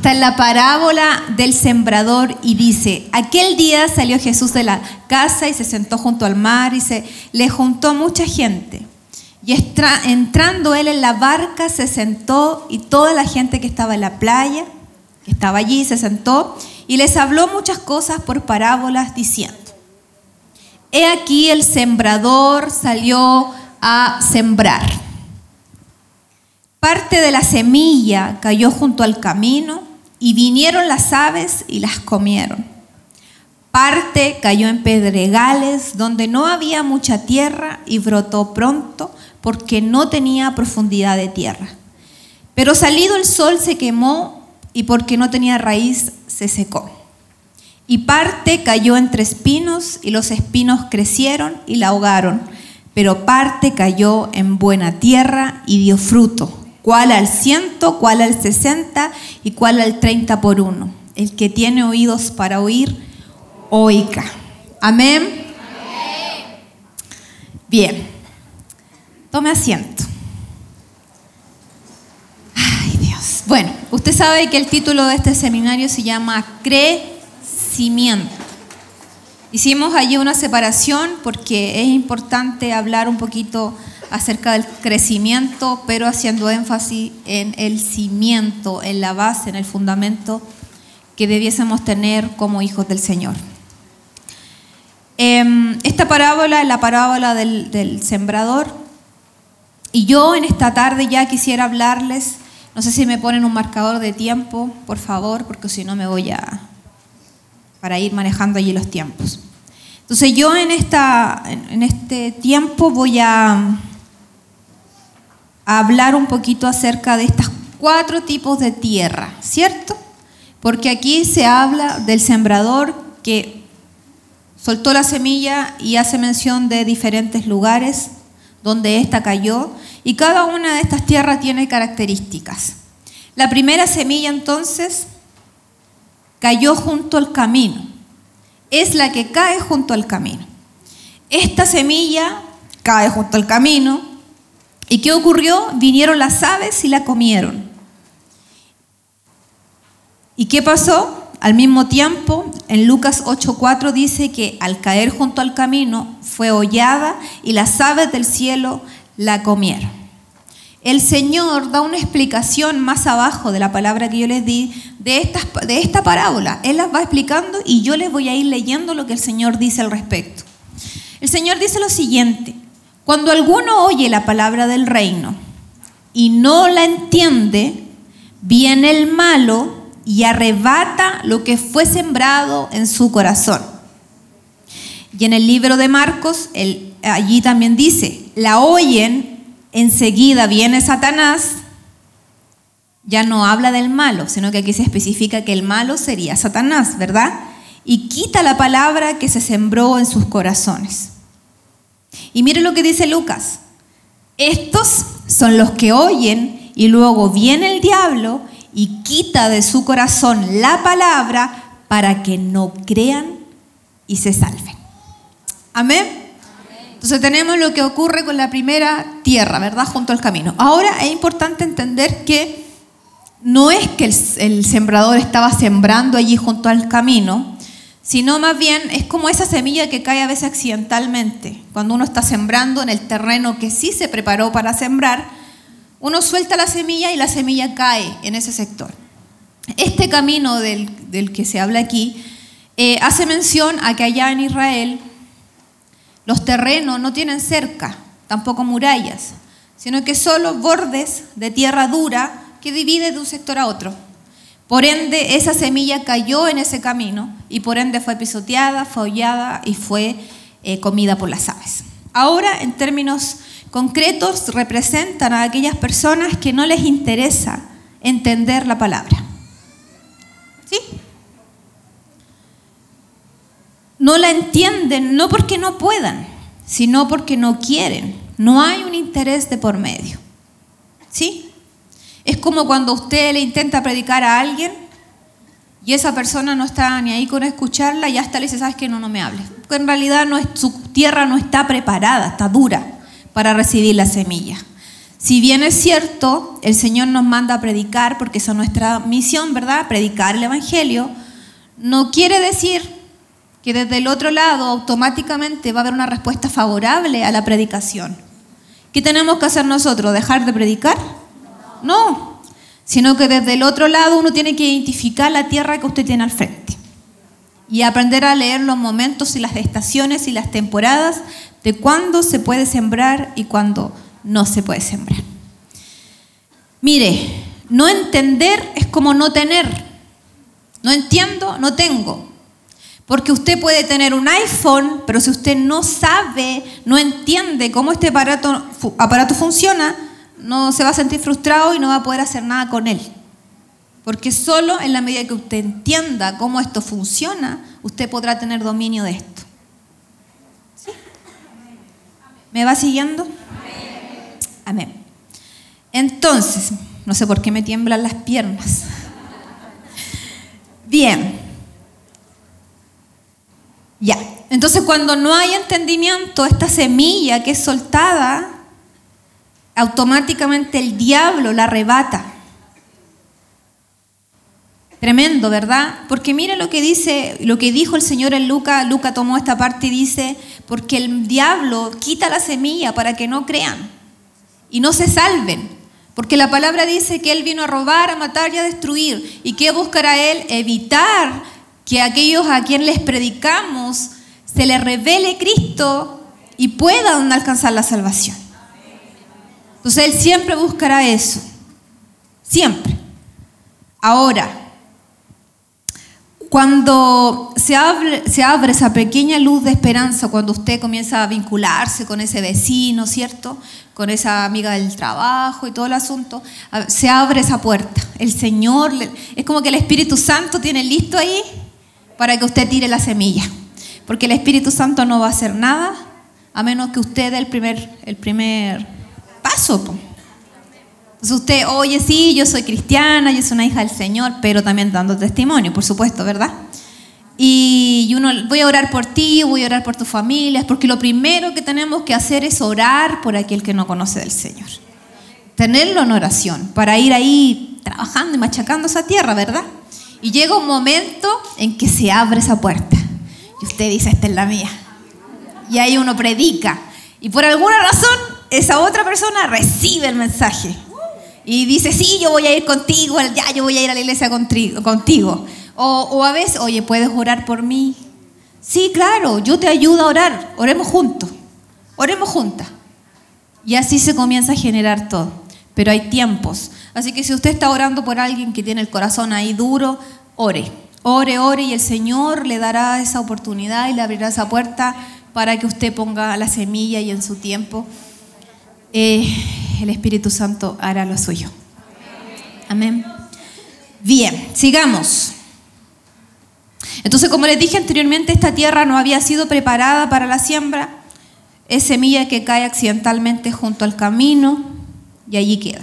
Está en la parábola del sembrador y dice, aquel día salió Jesús de la casa y se sentó junto al mar y se le juntó mucha gente. Y entrando él en la barca se sentó y toda la gente que estaba en la playa, que estaba allí, se sentó y les habló muchas cosas por parábolas diciendo, he aquí el sembrador salió a sembrar. Parte de la semilla cayó junto al camino y vinieron las aves y las comieron. Parte cayó en pedregales donde no había mucha tierra y brotó pronto porque no tenía profundidad de tierra. Pero salido el sol se quemó y porque no tenía raíz se secó. Y parte cayó entre espinos y los espinos crecieron y la ahogaron. Pero parte cayó en buena tierra y dio fruto, cuál al ciento, cuál al sesenta y cuál al treinta por uno. El que tiene oídos para oír, oiga. Amén. Bien. Tome asiento. Ay Dios. Bueno, usted sabe que el título de este seminario se llama Crecimiento. Hicimos allí una separación porque es importante hablar un poquito acerca del crecimiento, pero haciendo énfasis en el cimiento, en la base, en el fundamento que debiésemos tener como hijos del Señor. Em, esta parábola es la parábola del, del sembrador y yo en esta tarde ya quisiera hablarles, no sé si me ponen un marcador de tiempo, por favor, porque si no me voy a, para ir manejando allí los tiempos. Entonces yo en, esta, en este tiempo voy a, hablar un poquito acerca de estos cuatro tipos de tierra, ¿cierto? Porque aquí se habla del sembrador que soltó la semilla y hace mención de diferentes lugares donde ésta cayó, y cada una de estas tierras tiene características. La primera semilla entonces cayó junto al camino, es la que cae junto al camino. Esta semilla cae junto al camino, ¿y qué ocurrió? Vinieron las aves y la comieron. ¿Y qué pasó? Al mismo tiempo, en Lucas 8:4 dice que al caer junto al camino fue hollada y las aves del cielo la comieron. El Señor da una explicación más abajo de la palabra que yo les di de, esta, de esta parábola. Él las va explicando y yo les voy a ir leyendo lo que el Señor dice al respecto. El Señor dice lo siguiente, cuando alguno oye la palabra del reino y no la entiende, viene el malo y arrebata lo que fue sembrado en su corazón. Y en el libro de Marcos, allí también dice, la oyen, enseguida viene Satanás, ya no habla del malo, sino que aquí se especifica que el malo sería Satanás, ¿verdad? Y quita la palabra que se sembró en sus corazones. Y mire lo que dice Lucas, estos son los que oyen y luego viene el diablo y quita de su corazón la palabra para que no crean y se salven. Amén. Entonces tenemos lo que ocurre con la primera tierra, ¿verdad? Junto al camino. Ahora es importante entender que no es que el, sembrador estaba sembrando allí junto al camino, sino más bien es como esa semilla que cae a veces accidentalmente, cuando uno está sembrando en el terreno que sí se preparó para sembrar, uno suelta la semilla y la semilla cae en ese sector. Este camino del, que se habla aquí eh, hace mención a que allá en Israel los terrenos no tienen cerca, tampoco murallas, sino que solo bordes de tierra dura que divide de un sector a otro. Por ende, esa semilla cayó en ese camino y por ende fue pisoteada, fue y fue eh, comida por las aves. Ahora, en términos concretos representan a aquellas personas que no les interesa entender la palabra. ¿Sí? No la entienden no porque no puedan, sino porque no quieren. No hay un interés de por medio. ¿Sí? Es como cuando usted le intenta predicar a alguien y esa persona no está ni ahí con escucharla y hasta le dice, sabes que no, no me hables. Porque en realidad su tierra no está preparada, está dura para recibir la semilla. Si bien es cierto, el Señor nos manda a predicar, porque es nuestra misión, ¿verdad? Predicar el Evangelio, no quiere decir que desde el otro lado automáticamente va a haber una respuesta favorable a la predicación. ¿Qué tenemos que hacer nosotros? ¿Dejar de predicar? No, sino que desde el otro lado uno tiene que identificar la tierra que usted tiene al frente y aprender a leer los momentos y las estaciones y las temporadas de cuándo se puede sembrar y cuándo no se puede sembrar. Mire, no entender es como no tener. No entiendo, no tengo. Porque usted puede tener un iPhone, pero si usted no sabe, no entiende cómo este aparato, aparato funciona, no se va a sentir frustrado y no va a poder hacer nada con él. Porque solo en la medida que usted entienda cómo esto funciona, usted podrá tener dominio de esto. ¿Me va siguiendo? Amén. Entonces, no sé por qué me tiemblan las piernas. Bien. Ya. Entonces, cuando no hay entendimiento, esta semilla que es soltada, automáticamente el diablo la arrebata. Tremendo, ¿verdad? Porque mire lo que dice, lo que dijo el Señor en Lucas. Lucas tomó esta parte y dice, porque el diablo quita la semilla para que no crean y no se salven. Porque la palabra dice que Él vino a robar, a matar y a destruir. ¿Y qué buscará Él? Evitar que aquellos a quien les predicamos se les revele Cristo y puedan alcanzar la salvación. Entonces Él siempre buscará eso. Siempre. Ahora, cuando se abre, se abre esa pequeña luz de esperanza, cuando usted comienza a vincularse con ese vecino, ¿cierto? Con esa amiga del trabajo y todo el asunto, se abre esa puerta. El Señor, es como que el Espíritu Santo tiene listo ahí para que usted tire la semilla. Porque el Espíritu Santo no va a hacer nada a menos que usted dé el primer, el primer Entonces usted, oye, sí, yo soy cristiana, yo soy una hija del Señor, pero también dando testimonio, por supuesto, ¿verdad? Y uno, voy a orar por ti, voy a orar por tu familia, porque lo primero que tenemos que hacer es orar por aquel que no conoce del Señor. Tenerlo en oración, para ir ahí trabajando y machacando esa tierra, ¿verdad? Y llega un momento en que se abre esa puerta. Y usted dice, esta es la mía. Y ahí uno predica. Y por alguna razón, esa otra persona recibe el mensaje y dice, sí, yo voy a ir contigo, ya yo voy a ir a la iglesia contigo. O, a veces, oye, ¿puedes orar por mí? Sí, claro, yo te ayudo a orar, oremos juntos, oremos juntas. Y así se comienza a generar todo. Pero hay tiempos. Así que si usted está orando por alguien que tiene el corazón ahí duro, ore. Ore, ore y el Señor le dará esa oportunidad y le abrirá esa puerta para que usted ponga la semilla y en su tiempo eh, el Espíritu Santo hará lo suyo. Amén. Bien, sigamos. Entonces, como les dije anteriormente, esta tierra no había sido preparada para la siembra. Es semilla que cae accidentalmente junto al camino y allí queda.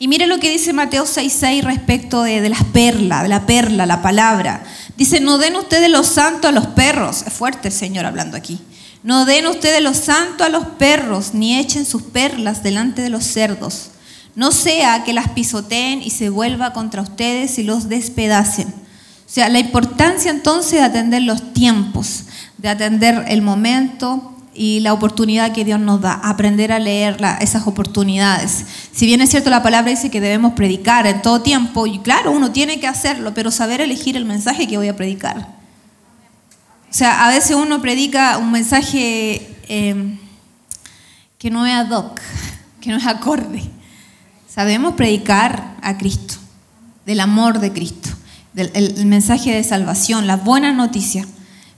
Y mire lo que dice Mateo 6:6 respecto de, las perlas, de la perla, la palabra. Dice, no den ustedes los santos a los perros. Es fuerte el Señor hablando aquí. No den ustedes lo santo a los perros, ni echen sus perlas delante de los cerdos. No sea que las pisoteen y se vuelva contra ustedes y los despedacen. O sea, la importancia entonces de atender los tiempos, de atender el momento y la oportunidad que Dios nos da, aprender a leer esas oportunidades. Si bien es cierto la palabra dice que debemos predicar en todo tiempo, y claro, uno tiene que hacerlo, pero saber elegir el mensaje que voy a predicar. O sea, a veces uno predica un mensaje eh, que no es ad hoc, que no es acorde. Sabemos predicar a Cristo, del amor de Cristo, del el, mensaje de salvación, la buena noticia.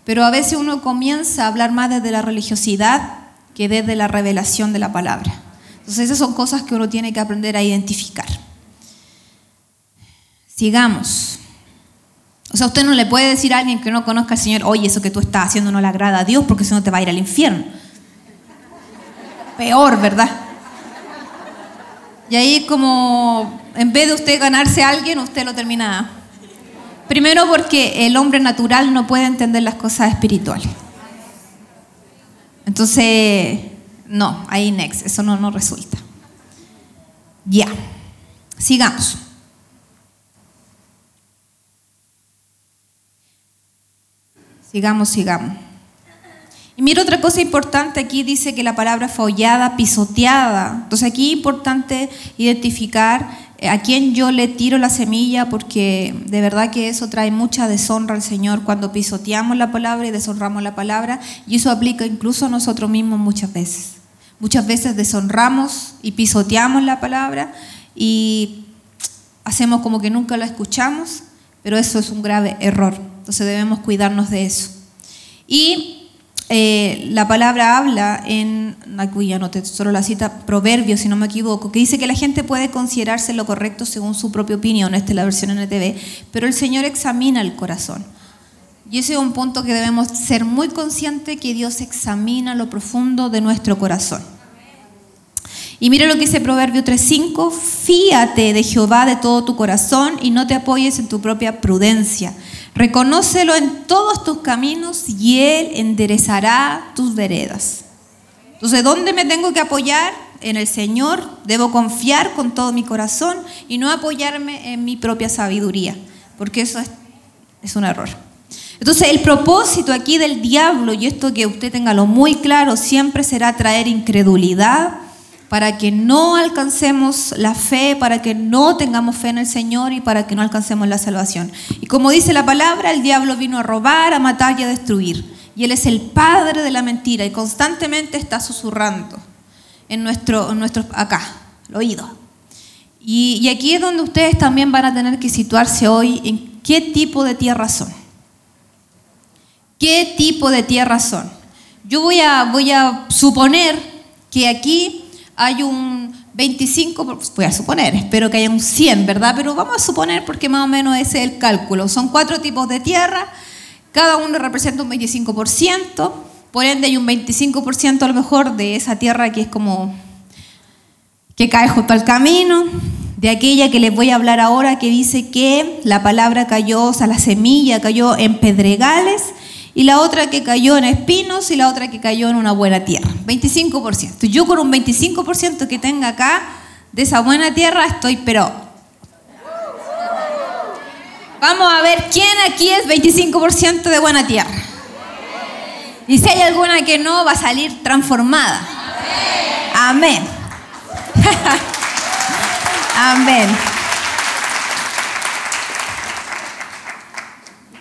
Pero a veces uno comienza a hablar más desde la religiosidad que desde la revelación de la palabra. Entonces esas son cosas que uno tiene que aprender a identificar. Sigamos. O sea, usted no le puede decir a alguien que no conozca al Señor, oye, eso que tú estás haciendo no le agrada a Dios porque si no te va a ir al infierno. Peor, ¿verdad? Y ahí como, en vez de usted ganarse a alguien, usted lo termina. Primero porque el hombre natural no puede entender las cosas espirituales. Entonces, no, ahí next, eso no, no resulta. Ya, sigamos. Sigamos, sigamos. Y mira otra cosa importante, aquí dice que la palabra follada, pisoteada. Entonces aquí es importante identificar eh, a quién yo le tiro la semilla, porque de verdad que eso trae mucha deshonra al Señor cuando pisoteamos la palabra y deshonramos la palabra, y eso aplica incluso a nosotros mismos muchas veces. Muchas veces deshonramos y pisoteamos la palabra y hacemos como que nunca la escuchamos, pero eso es un grave error. Entonces debemos cuidarnos de eso. Y eh, la palabra habla en, aquí ya no te, solo la cita, Proverbios, si no me equivoco, que dice que la gente puede considerarse lo correcto según su propia opinión, esta es la versión NTV, pero el Señor examina el corazón. Y ese es un punto que debemos ser muy conscientes, que Dios examina lo profundo de nuestro corazón. Y mira lo que dice Proverbio 3.5, fíate de Jehová de todo tu corazón y no te apoyes en tu propia prudencia. Reconócelo en todos tus caminos y Él enderezará tus veredas. Entonces, ¿dónde me tengo que apoyar? En el Señor. Debo confiar con todo mi corazón y no apoyarme en mi propia sabiduría, porque eso es, un error. Entonces, el propósito aquí del diablo, y esto que usted tenga lo muy claro, siempre será traer incredulidad, para que no alcancemos la fe, para que no tengamos fe en el Señor y para que no alcancemos la salvación. Y como dice la palabra, el diablo vino a robar, a matar y a destruir. Y él es el padre de la mentira y constantemente está susurrando en nuestro, nuestro acá, el oído. Y, y aquí es donde ustedes también van a tener que situarse hoy en qué tipo de tierra son. ¿Qué tipo de tierra son? Yo voy a, voy a suponer que aquí hay un 25, voy a suponer, espero que haya un 100, ¿verdad? Pero vamos a suponer porque más o menos ese es el cálculo. Son cuatro tipos de tierra, cada uno representa un 25%, por ende hay un 25% a lo mejor de esa tierra que es como que cae junto al camino, de aquella que les voy a hablar ahora que dice que la palabra cayó, o sea, la semilla cayó en pedregales y la otra que cayó en espinos y la otra que cayó en una buena tierra. 25%. Yo con un 25% que tenga acá de esa buena tierra estoy, pero... Vamos a ver quién aquí es 25% de buena tierra. Y si hay alguna que no, va a salir transformada. Amén. Amén.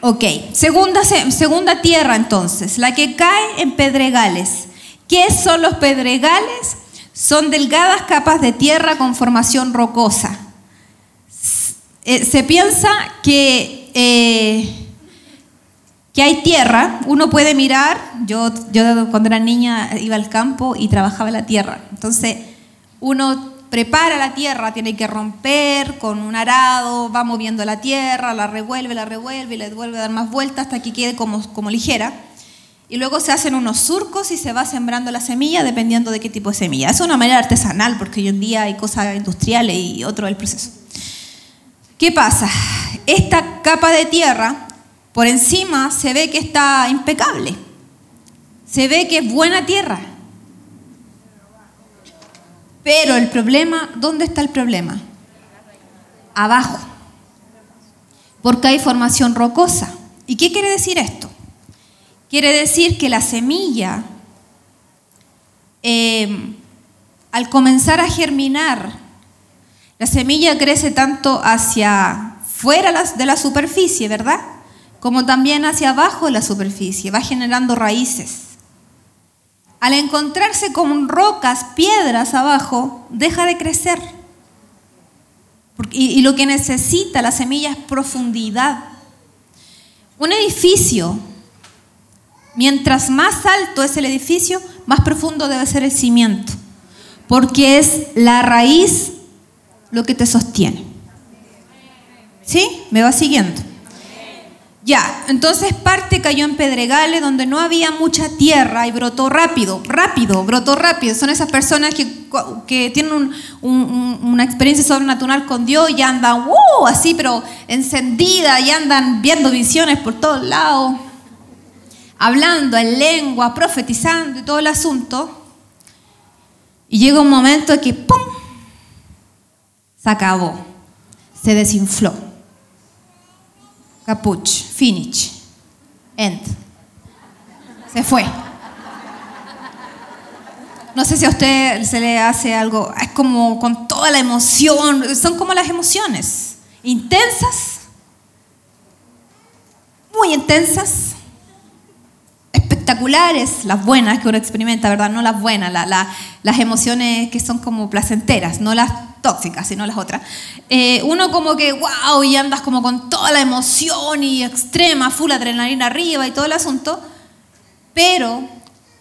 Ok, segunda, segunda tierra entonces, la que cae en pedregales. ¿Qué son los pedregales? Son delgadas capas de tierra con formación rocosa. Eh, se piensa que, eh, que hay tierra, uno puede mirar, yo, yo cuando era niña iba al campo y trabajaba la tierra, entonces uno prepara la tierra, tiene que romper con un arado, va moviendo la tierra, la revuelve, la revuelve y le vuelve a dar más vueltas hasta que quede como, como ligera. Y luego se hacen unos surcos y se va sembrando la semilla dependiendo de qué tipo de semilla. Es una manera artesanal porque hoy en día hay cosas industriales y otro el proceso. ¿Qué pasa? Esta capa de tierra por encima se ve que está impecable. Se ve que es buena tierra. Pero el problema, ¿dónde está el problema? Abajo. Porque hay formación rocosa. ¿Y qué quiere decir esto? Quiere decir que la semilla, em, al comenzar a germinar, la semilla crece tanto hacia fuera de la superficie, ¿verdad? Como también hacia abajo de la superficie, va generando raíces al encontrarse con rocas, piedras abajo, deja de crecer. Y, lo que necesita la semilla es profundidad. Un edificio, mientras más alto es el edificio, más profundo debe ser el cimiento, porque es la raíz lo que te sostiene. ¿Sí? ¿Me va siguiendo? Ya, entonces parte cayó en pedregales donde no había mucha tierra y brotó rápido, rápido, brotó rápido. Son esas personas que, tienen una experiencia sobrenatural con Dios y andan uh, así, pero encendida y andan viendo visiones por todos lados, hablando en lengua, profetizando y todo el asunto. Y llega un momento que ¡pum! Se acabó. Se desinfló. Capuch. Finish. End. Se fue. No sé si a usted se le hace algo, es como con toda la emoción, son como las emociones, intensas, muy intensas, espectaculares, las buenas que uno experimenta, ¿verdad? No las buenas, las emociones que son como placenteras, no las tóxicas, sino las otras. Eh, uno como que, wow, y andas como con toda la emoción y extrema, full adrenalina arriba y todo el asunto, pero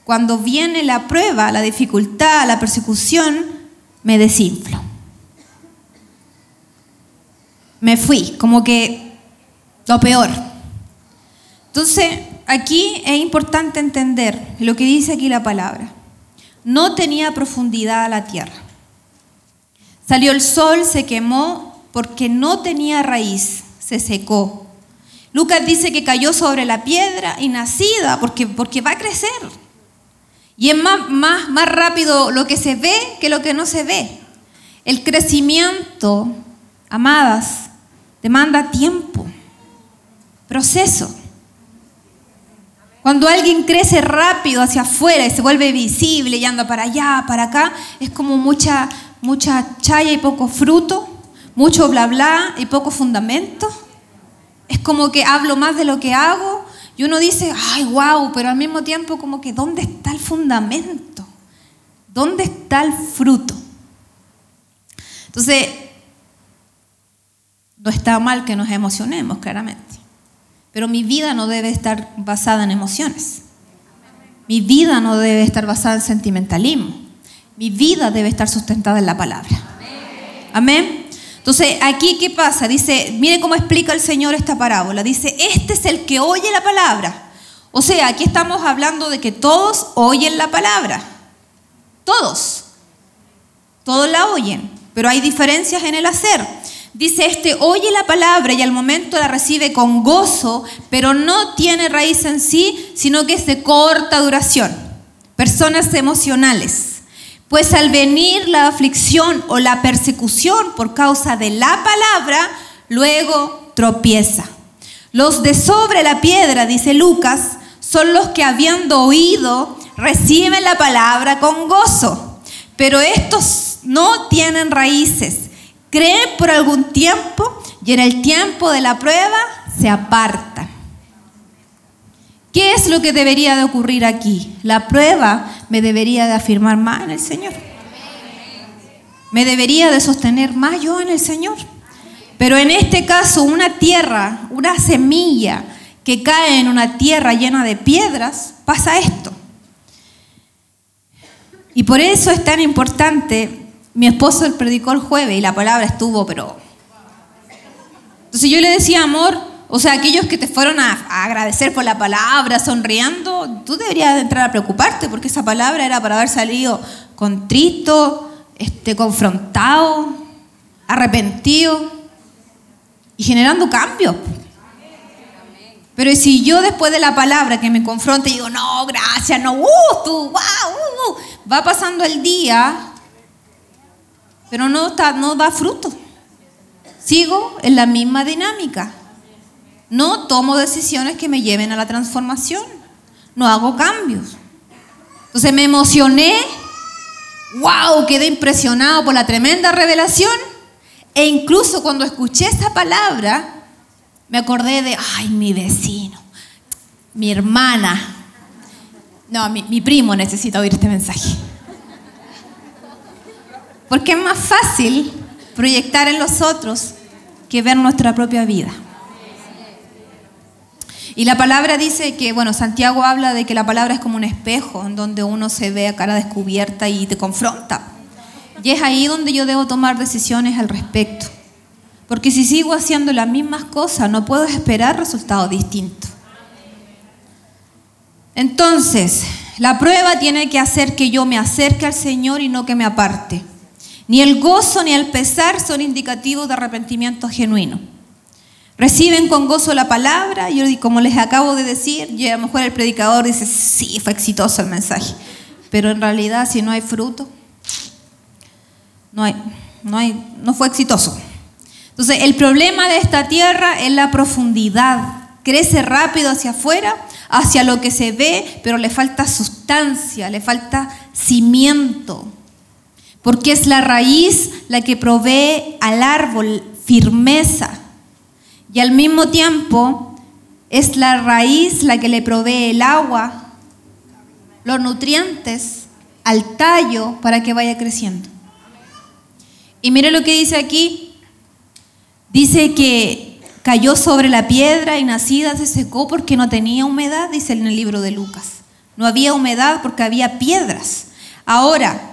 cuando viene la prueba, la dificultad, la persecución, me desinflo. Me fui, como que lo peor. Entonces, aquí es importante entender lo que dice aquí la palabra. No tenía profundidad la tierra. Salió el sol, se quemó porque no tenía raíz, se secó. Lucas dice que cayó sobre la piedra y nacida porque, porque va a crecer. Y es más, más, más rápido lo que se ve que lo que no se ve. El crecimiento, amadas, demanda tiempo, proceso. Cuando alguien crece rápido hacia afuera y se vuelve visible y anda para allá, para acá, es como mucha, mucha chaya y poco fruto, mucho bla bla y poco fundamento. Es como que hablo más de lo que hago y uno dice, ay, wow, pero al mismo tiempo como que ¿dónde está el fundamento? ¿Dónde está el fruto? Entonces, no está mal que nos emocionemos, claramente. Pero mi vida no debe estar basada en emociones. Mi vida no debe estar basada en sentimentalismo. Mi vida debe estar sustentada en la palabra. Amén. Entonces, aquí, ¿qué pasa? Dice, mire cómo explica el Señor esta parábola. Dice, este es el que oye la palabra. O sea, aquí estamos hablando de que todos oyen la palabra. Todos. Todos la oyen, pero hay diferencias en el hacer. Dice, este oye la palabra y al momento la recibe con gozo, pero no tiene raíz en sí, sino que es de corta duración. Personas emocionales. Pues al venir la aflicción o la persecución por causa de la palabra, luego tropieza. Los de sobre la piedra, dice Lucas, son los que habiendo oído, reciben la palabra con gozo. Pero estos no tienen raíces. Creen por algún tiempo y en el tiempo de la prueba se apartan. ¿Qué es lo que debería de ocurrir aquí? La prueba me debería de afirmar más en el Señor. Me debería de sostener más yo en el Señor. Pero en este caso, una tierra, una semilla que cae en una tierra llena de piedras, pasa esto. Y por eso es tan importante, mi esposo predicó el jueves y la palabra estuvo, pero... Entonces yo le decía, amor, o sea, aquellos que te fueron a, agradecer por la palabra, sonriendo, tú deberías entrar a preocuparte porque esa palabra era para haber salido contrito, este, confrontado, arrepentido y generando cambios. Pero si yo después de la palabra que me confronte digo, no, gracias, no, uh, tú, wow, uh, uh", va pasando el día, pero no, está, no da fruto. Sigo en la misma dinámica. No tomo decisiones que me lleven a la transformación. No hago cambios. Entonces me emocioné. ¡Wow! Quedé impresionado por la tremenda revelación. E incluso cuando escuché esta palabra, me acordé de, ay, mi vecino, mi hermana. No, mi, mi primo necesita oír este mensaje. Porque es más fácil proyectar en los otros que ver nuestra propia vida. Y la palabra dice que, bueno, Santiago habla de que la palabra es como un espejo en donde uno se ve a cara descubierta y te confronta. Y es ahí donde yo debo tomar decisiones al respecto. Porque si sigo haciendo las mismas cosas, no puedo esperar resultados distintos. Entonces, la prueba tiene que hacer que yo me acerque al Señor y no que me aparte. Ni el gozo ni el pesar son indicativos de arrepentimiento genuino. Reciben con gozo la palabra, y como les acabo de decir, a lo mejor el predicador dice, sí, fue exitoso el mensaje, pero en realidad si no hay fruto, no hay, no, no fue exitoso. Entonces, el problema de esta tierra es la profundidad. Crece rápido hacia afuera, hacia lo que se ve, pero le falta sustancia, le falta cimiento. Porque es la raíz la que provee al árbol firmeza. Y al mismo tiempo es la raíz la que le provee el agua, los nutrientes al tallo para que vaya creciendo. Y mire lo que dice aquí. Dice que cayó sobre la piedra y nacida se secó porque no tenía humedad, dice en el libro de Lucas. No había humedad porque había piedras. Ahora,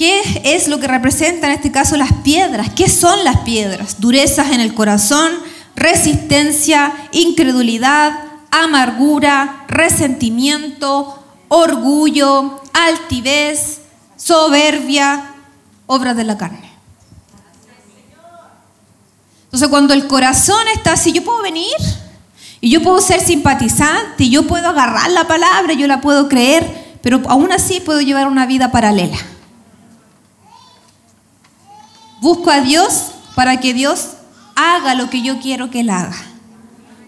¿qué es lo que representa en este caso las piedras? ¿Qué son las piedras? Durezas en el corazón, resistencia, incredulidad, amargura, resentimiento, orgullo, altivez, soberbia, obras de la carne. Entonces cuando el corazón está así, yo puedo venir y yo puedo ser simpatizante, y yo puedo agarrar la palabra, yo la puedo creer, pero aún así puedo llevar una vida paralela. Busco a Dios para que Dios haga lo que yo quiero que Él haga.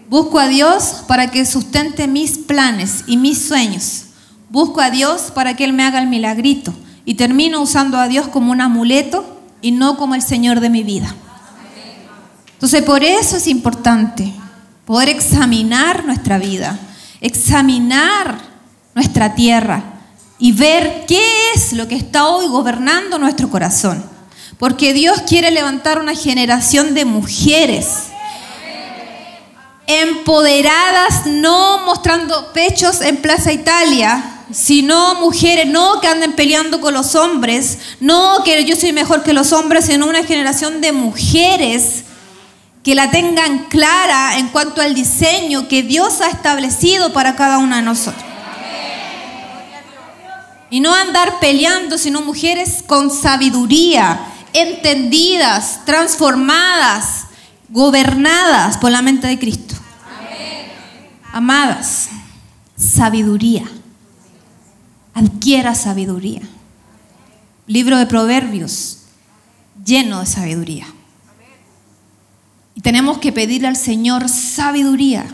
Busco a Dios para que sustente mis planes y mis sueños. Busco a Dios para que Él me haga el milagrito y termino usando a Dios como un amuleto y no como el Señor de mi vida. Entonces, por eso es importante poder examinar nuestra vida, examinar nuestra tierra y ver qué es lo que está hoy gobernando nuestro corazón. Porque Dios quiere levantar una generación de mujeres empoderadas, no mostrando pechos en Plaza Italia, sino mujeres, no que anden peleando con los hombres, no que yo soy mejor que los hombres, sino una generación de mujeres que la tengan clara en cuanto al diseño que Dios ha establecido para cada una de nosotros. Y no andar peleando, sino mujeres con sabiduría, entendidas, transformadas, gobernadas por la mente de Cristo. Amadas, sabiduría adquiera sabiduría. Libro de Proverbios lleno de sabiduría. Y tenemos que pedirle al Señor sabiduría,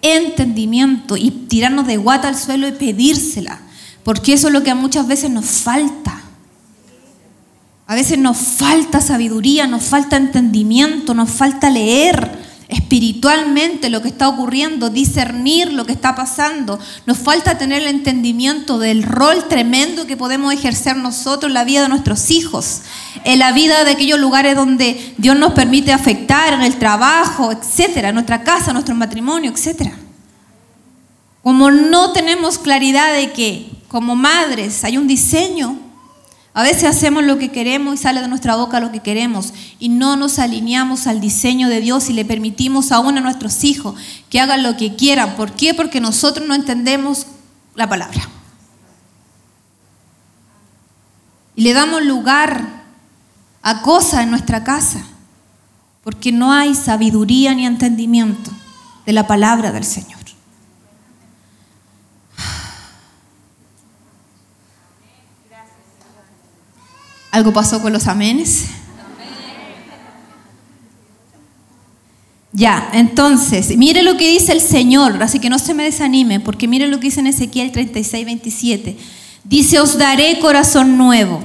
entendimiento y tirarnos de guata al suelo y pedírsela, porque eso es lo que muchas veces nos falta. A veces nos falta sabiduría, nos falta entendimiento, nos falta leer espiritualmente lo que está ocurriendo, discernir lo que está pasando. Nos falta tener el entendimiento del rol tremendo que podemos ejercer nosotros en la vida de nuestros hijos, en la vida de aquellos lugares donde Dios nos permite afectar, en el trabajo, etcétera, en nuestra casa, nuestro matrimonio, etcétera. Como no tenemos claridad de que como madres hay un diseño a veces hacemos lo que queremos y sale de nuestra boca lo que queremos y no nos alineamos al diseño de Dios y le permitimos aún a nuestros hijos que hagan lo que quieran. ¿Por qué? Porque nosotros no entendemos la palabra. Y le damos lugar a cosas en nuestra casa porque no hay sabiduría ni entendimiento de la palabra del Señor. ¿Algo pasó con los amenes? Ya, entonces, mire lo que dice el Señor, así que no se me desanime, porque mire lo que dice en Ezequiel 36, 27. Dice, os daré corazón nuevo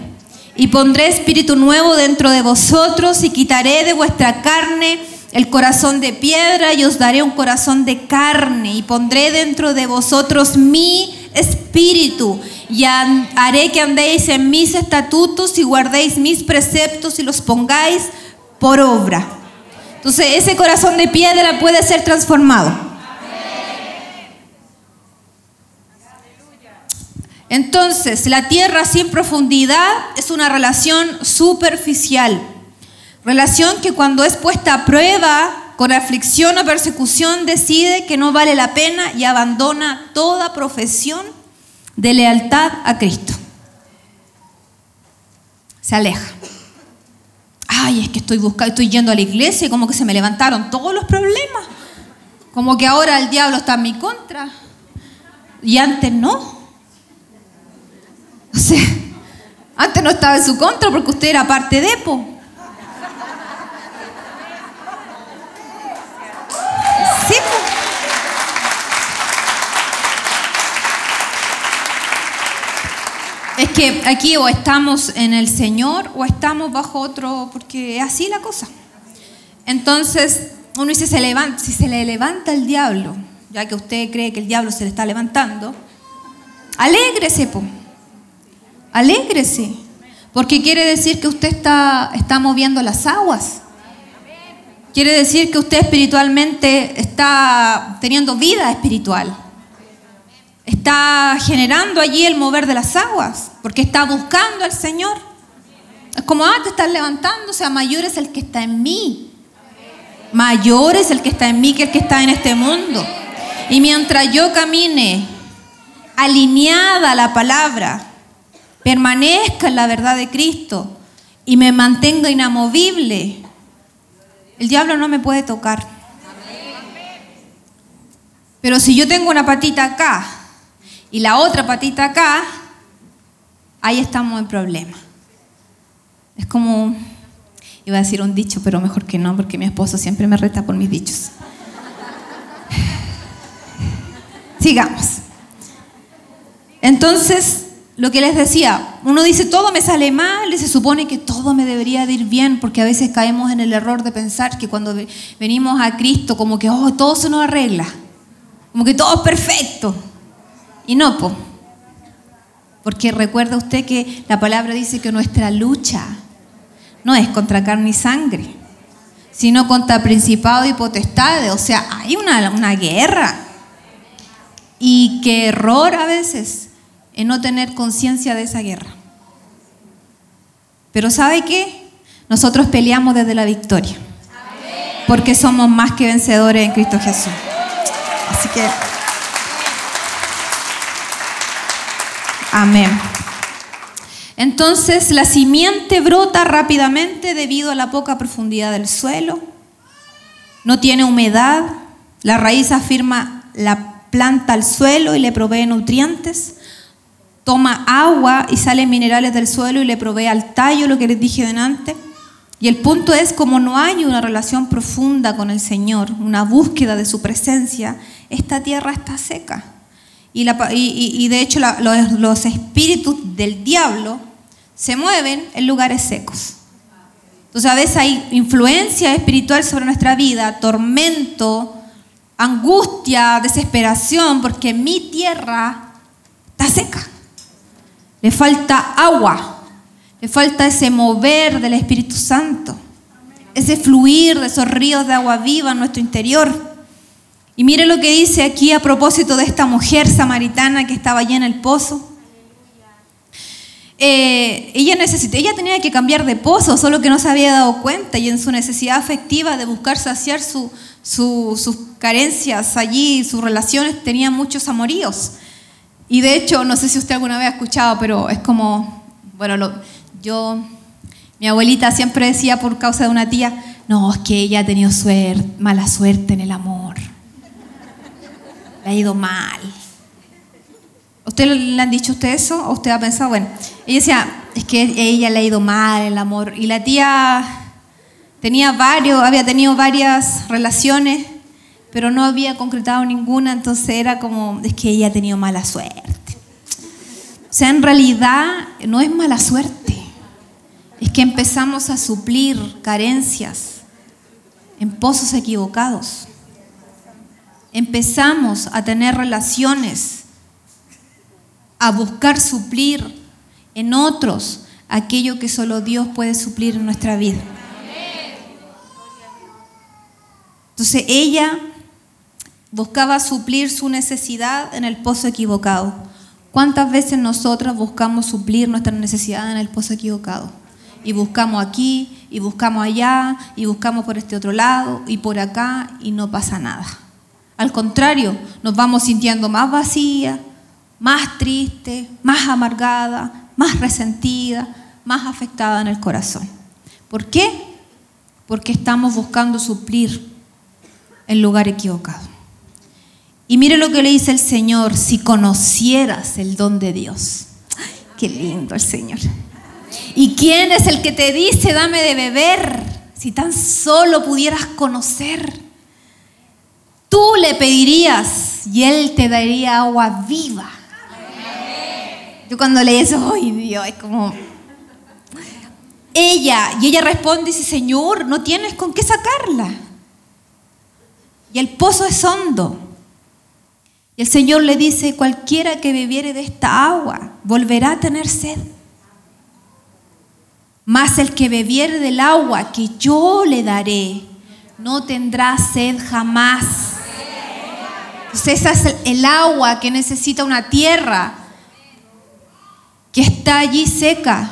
y pondré espíritu nuevo dentro de vosotros y quitaré de vuestra carne el corazón de piedra y os daré un corazón de carne y pondré dentro de vosotros mi espíritu y haré que andéis en mis estatutos y guardéis mis preceptos y los pongáis por obra. Entonces ese corazón de piedra puede ser transformado. Entonces, la tierra sin profundidad es una relación superficial. Relación que cuando es puesta a prueba con aflicción o persecución decide que no vale la pena y abandona toda profesión de lealtad a Cristo. Se aleja. Ay, es que estoy buscando, estoy yendo a la iglesia y como que se me levantaron todos los problemas. Como que ahora el diablo está en mi contra. Y antes no. O sea, Antes no estaba en su contra porque usted era parte de EPO. Sí, po. Es que aquí o estamos en el Señor o estamos bajo otro, porque es así la cosa. Entonces, uno dice, se levanta, si se le levanta el diablo, ya que usted cree que el diablo se le está levantando, alégrese, po. Alégrese. Porque quiere decir que usted está, está moviendo las aguas. Quiere decir que usted espiritualmente está teniendo vida espiritual. Está generando allí el mover de las aguas, porque está buscando al Señor. Es como, ah, te estás levantando, o sea, mayor es el que está en mí. Mayor es el que está en mí que el que está en este mundo. Y mientras yo camine alineada a la palabra, permanezca en la verdad de Cristo y me mantenga inamovible, el diablo no me puede tocar. Pero si yo tengo una patita acá y la otra patita acá, ahí estamos en problema. Es como, iba a decir un dicho, pero mejor que no, porque mi esposo siempre me reta por mis dichos. Sigamos. Entonces, lo que les decía, uno dice todo me sale mal y se supone que todo me debería de ir bien, porque a veces caemos en el error de pensar que cuando venimos a Cristo, como que oh, todo se nos arregla, como que todo es perfecto. Y no, po. Porque recuerda usted que la palabra dice que nuestra lucha no es contra carne y sangre, sino contra principado y potestades. O sea, hay una, una guerra. Y qué error a veces en no tener conciencia de esa guerra. Pero ¿sabe qué? Nosotros peleamos desde la victoria. Porque somos más que vencedores en Cristo Jesús. Así que... Amén. Entonces la simiente brota rápidamente debido a la poca profundidad del suelo. No tiene humedad. La raíz afirma la planta al suelo y le provee nutrientes. Toma agua y salen minerales del suelo y le provee al tallo, lo que les dije delante. Y el punto es, como no hay una relación profunda con el Señor, una búsqueda de su presencia, esta tierra está seca. Y, la, y, de hecho la, los, los espíritus del diablo se mueven en lugares secos. Entonces a veces hay influencia espiritual sobre nuestra vida, tormento, angustia, desesperación, porque mi tierra está seca. Le falta agua, le falta ese mover del Espíritu Santo, ese fluir de esos ríos de agua viva en nuestro interior. Y mire lo que dice aquí a propósito de esta mujer samaritana que estaba allí en el pozo. Eh, ella, necesitó, ella tenía que cambiar de pozo, solo que no se había dado cuenta y en su necesidad afectiva de buscar saciar su, sus carencias allí, sus relaciones, tenía muchos amoríos. Y de hecho, no sé si usted alguna vez ha escuchado, pero es como, bueno, yo, mi abuelita siempre decía por causa de una tía, no, es que ella ha tenido suerte, mala suerte en el amor. Le ha ido mal. ¿Usted le han dicho usted eso? ¿O usted ha pensado? Bueno, ella decía, es que ella le ha ido mal el amor. Y la tía tenía varios, había tenido varias relaciones, pero no había concretado ninguna, entonces era como, es que ella ha tenido mala suerte. O sea, en realidad no es mala suerte, es que empezamos a suplir carencias en pozos equivocados. Empezamos a tener relaciones a buscar suplir en otros aquello que solo Dios puede suplir en nuestra vida. Entonces ella buscaba suplir su necesidad en el pozo equivocado. ¿Cuántas veces nosotras buscamos suplir nuestra necesidad en el pozo equivocado? Y buscamos aquí, y buscamos allá, y buscamos por este otro lado, y por acá, y no pasa nada. Al contrario, nos vamos sintiendo más vacías, más triste, más amargada, más resentida, más afectada en el corazón. ¿Por qué? Porque estamos buscando suplir el lugar equivocado. Y mire lo que le dice el Señor, si conocieras el don de Dios. Qué lindo el Señor. ¿Y quién es el que te dice, dame de beber? Si tan solo pudieras conocer. Tú le pedirías y él te daría agua viva. Yo cuando leí eso, ay Dios, es como... Ella, y ella responde y dice, Señor, no tienes con qué sacarla. Y el pozo es hondo. Y el Señor le dice, cualquiera que bebiere de esta agua volverá a tener sed. Mas el que bebiere del agua que yo le daré, no tendrá sed jamás. Esa es el agua que necesita una tierra que está allí seca.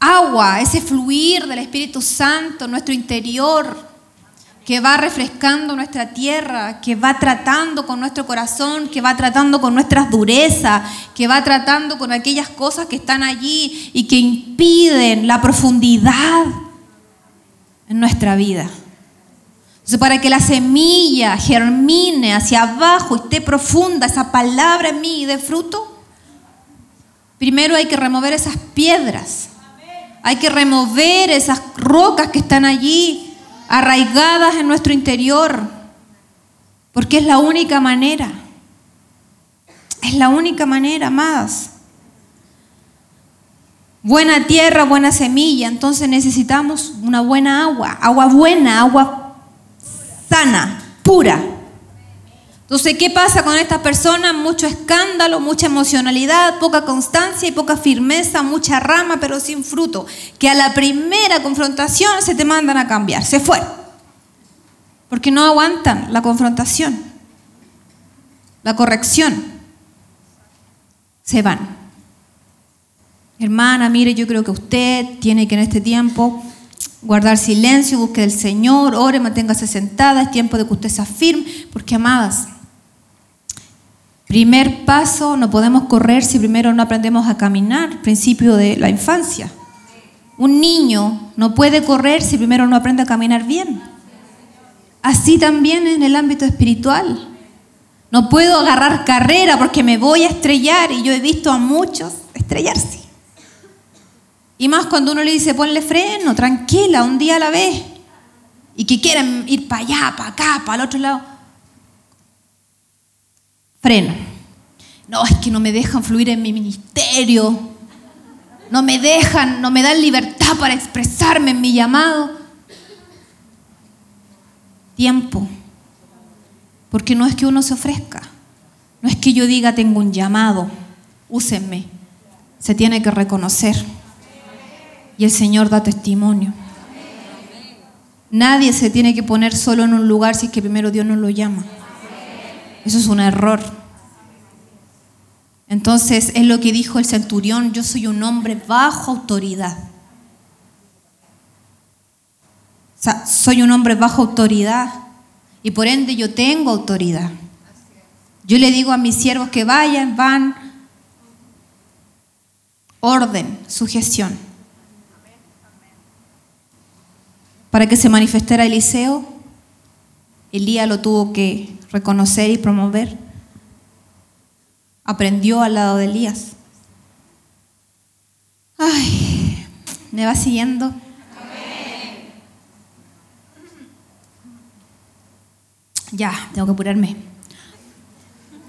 Agua, ese fluir del Espíritu Santo nuestro interior que va refrescando nuestra tierra, que va tratando con nuestro corazón, que va tratando con nuestras durezas, que va tratando con aquellas cosas que están allí y que impiden la profundidad en nuestra vida. Para que la semilla germine hacia abajo y esté profunda, esa palabra en mí y dé fruto, primero hay que remover esas piedras, hay que remover esas rocas que están allí arraigadas en nuestro interior, porque es la única manera. Es la única manera, más. Buena tierra, buena semilla, entonces necesitamos una buena agua, agua buena, agua sana, pura. Entonces, ¿qué pasa con estas personas? Mucho escándalo, mucha emocionalidad, poca constancia y poca firmeza, mucha rama, pero sin fruto. Que a la primera confrontación se te mandan a cambiar, se fue. Porque no aguantan la confrontación, la corrección. Se van. Hermana, mire, yo creo que usted tiene que en este tiempo guardar silencio, busque del Señor, ore, manténgase sentada, es tiempo de que usted se afirme, porque amadas, Primer paso, no podemos correr si primero no aprendemos a caminar, principio de la infancia. Un niño no puede correr si primero no aprende a caminar bien. Así también en el ámbito espiritual. No puedo agarrar carrera porque me voy a estrellar y yo he visto a muchos estrellarse. Y más cuando uno le dice, ponle freno, tranquila, un día a la vez. Y que quieren ir para allá, para acá, para el otro lado freno. No, es que no me dejan fluir en mi ministerio. No me dejan, no me dan libertad para expresarme en mi llamado. Tiempo. Porque no es que uno se ofrezca. No es que yo diga tengo un llamado. Úsenme. Se tiene que reconocer. Y el Señor da testimonio. Nadie se tiene que poner solo en un lugar si es que primero Dios no lo llama. Eso es un error. Entonces es lo que dijo el centurión, yo soy un hombre bajo autoridad. O sea, soy un hombre bajo autoridad y por ende yo tengo autoridad. Yo le digo a mis siervos que vayan, van, orden, sujeción. Para que se manifestara Eliseo, Elías lo tuvo que reconocer y promover. Aprendió al lado de Elías. Ay, me va siguiendo. Ya, tengo que apurarme.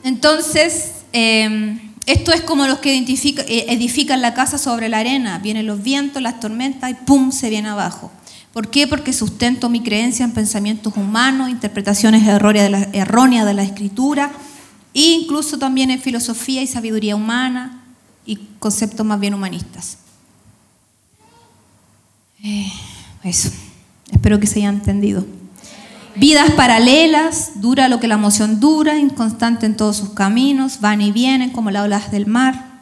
Entonces, em, esto es como los que eh, edifican la casa sobre la arena. Vienen los vientos, las tormentas y ¡pum! se viene abajo. ¿Por qué? Porque sustento mi creencia en pensamientos humanos, interpretaciones erróneas de la, escritura, e incluso también en filosofía y sabiduría humana y conceptos más bien humanistas. Eh, eso, espero que se haya entendido. Vidas paralelas, dura lo que la emoción dura, inconstante en todos sus caminos, van y vienen como las olas del mar,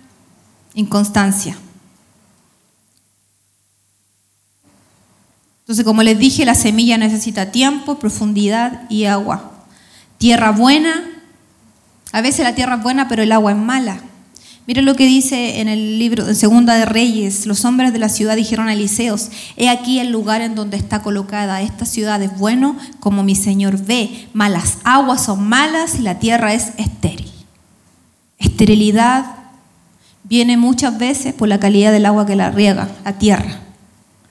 inconstancia. Entonces, como les dije, la semilla necesita tiempo, profundidad y agua. Tierra buena, a veces la tierra es buena, pero el agua es mala. Miren lo que dice en el libro de Segunda de Reyes. Los hombres de la ciudad dijeron a Eliseos, he aquí el lugar en donde está colocada esta ciudad es bueno, como mi Señor ve, malas aguas son malas y la tierra es estéril. Esterilidad, viene muchas veces por la calidad del agua que la riega, la tierra.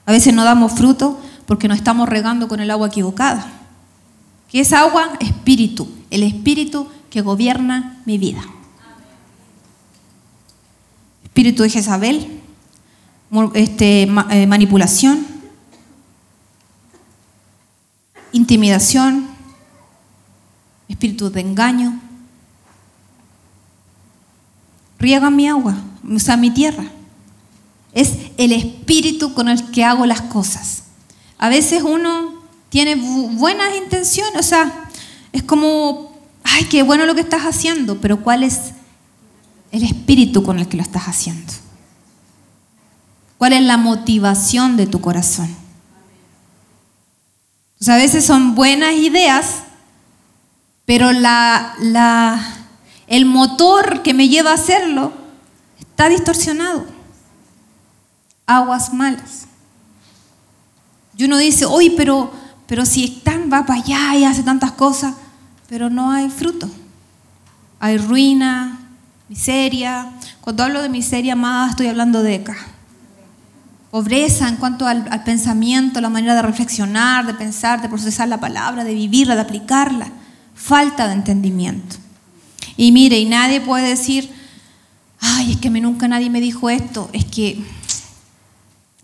A veces no damos fruto porque nos estamos regando con el agua equivocada. Que es agua, espíritu, el espíritu que gobierna mi vida. Espíritu de Jezabel, este, eh, manipulación, intimidación, espíritu de engaño. Riega mi agua, o sea, mi tierra. Es el espíritu con el que hago las cosas. A veces uno tiene buenas intenciones, o sea, es como, ay, qué bueno lo que estás haciendo, pero ¿cuál es el espíritu con el que lo estás haciendo? ¿Cuál es la motivación de tu corazón? a veces son buenas ideas, pero el motor que me lleva a hacerlo está distorsionado. Aguas malas. Y uno dice, oye, pero, pero si están, va para allá y hace tantas cosas, pero no hay fruto. Hay ruina, miseria. Cuando hablo de miseria, más estoy hablando de acá pobreza en cuanto al, pensamiento, la manera de reflexionar, de pensar, de procesar la palabra, de vivirla, de aplicarla. Falta de entendimiento. Y mire, y nadie puede decir, ay, es que me, nunca nadie me dijo esto. Es que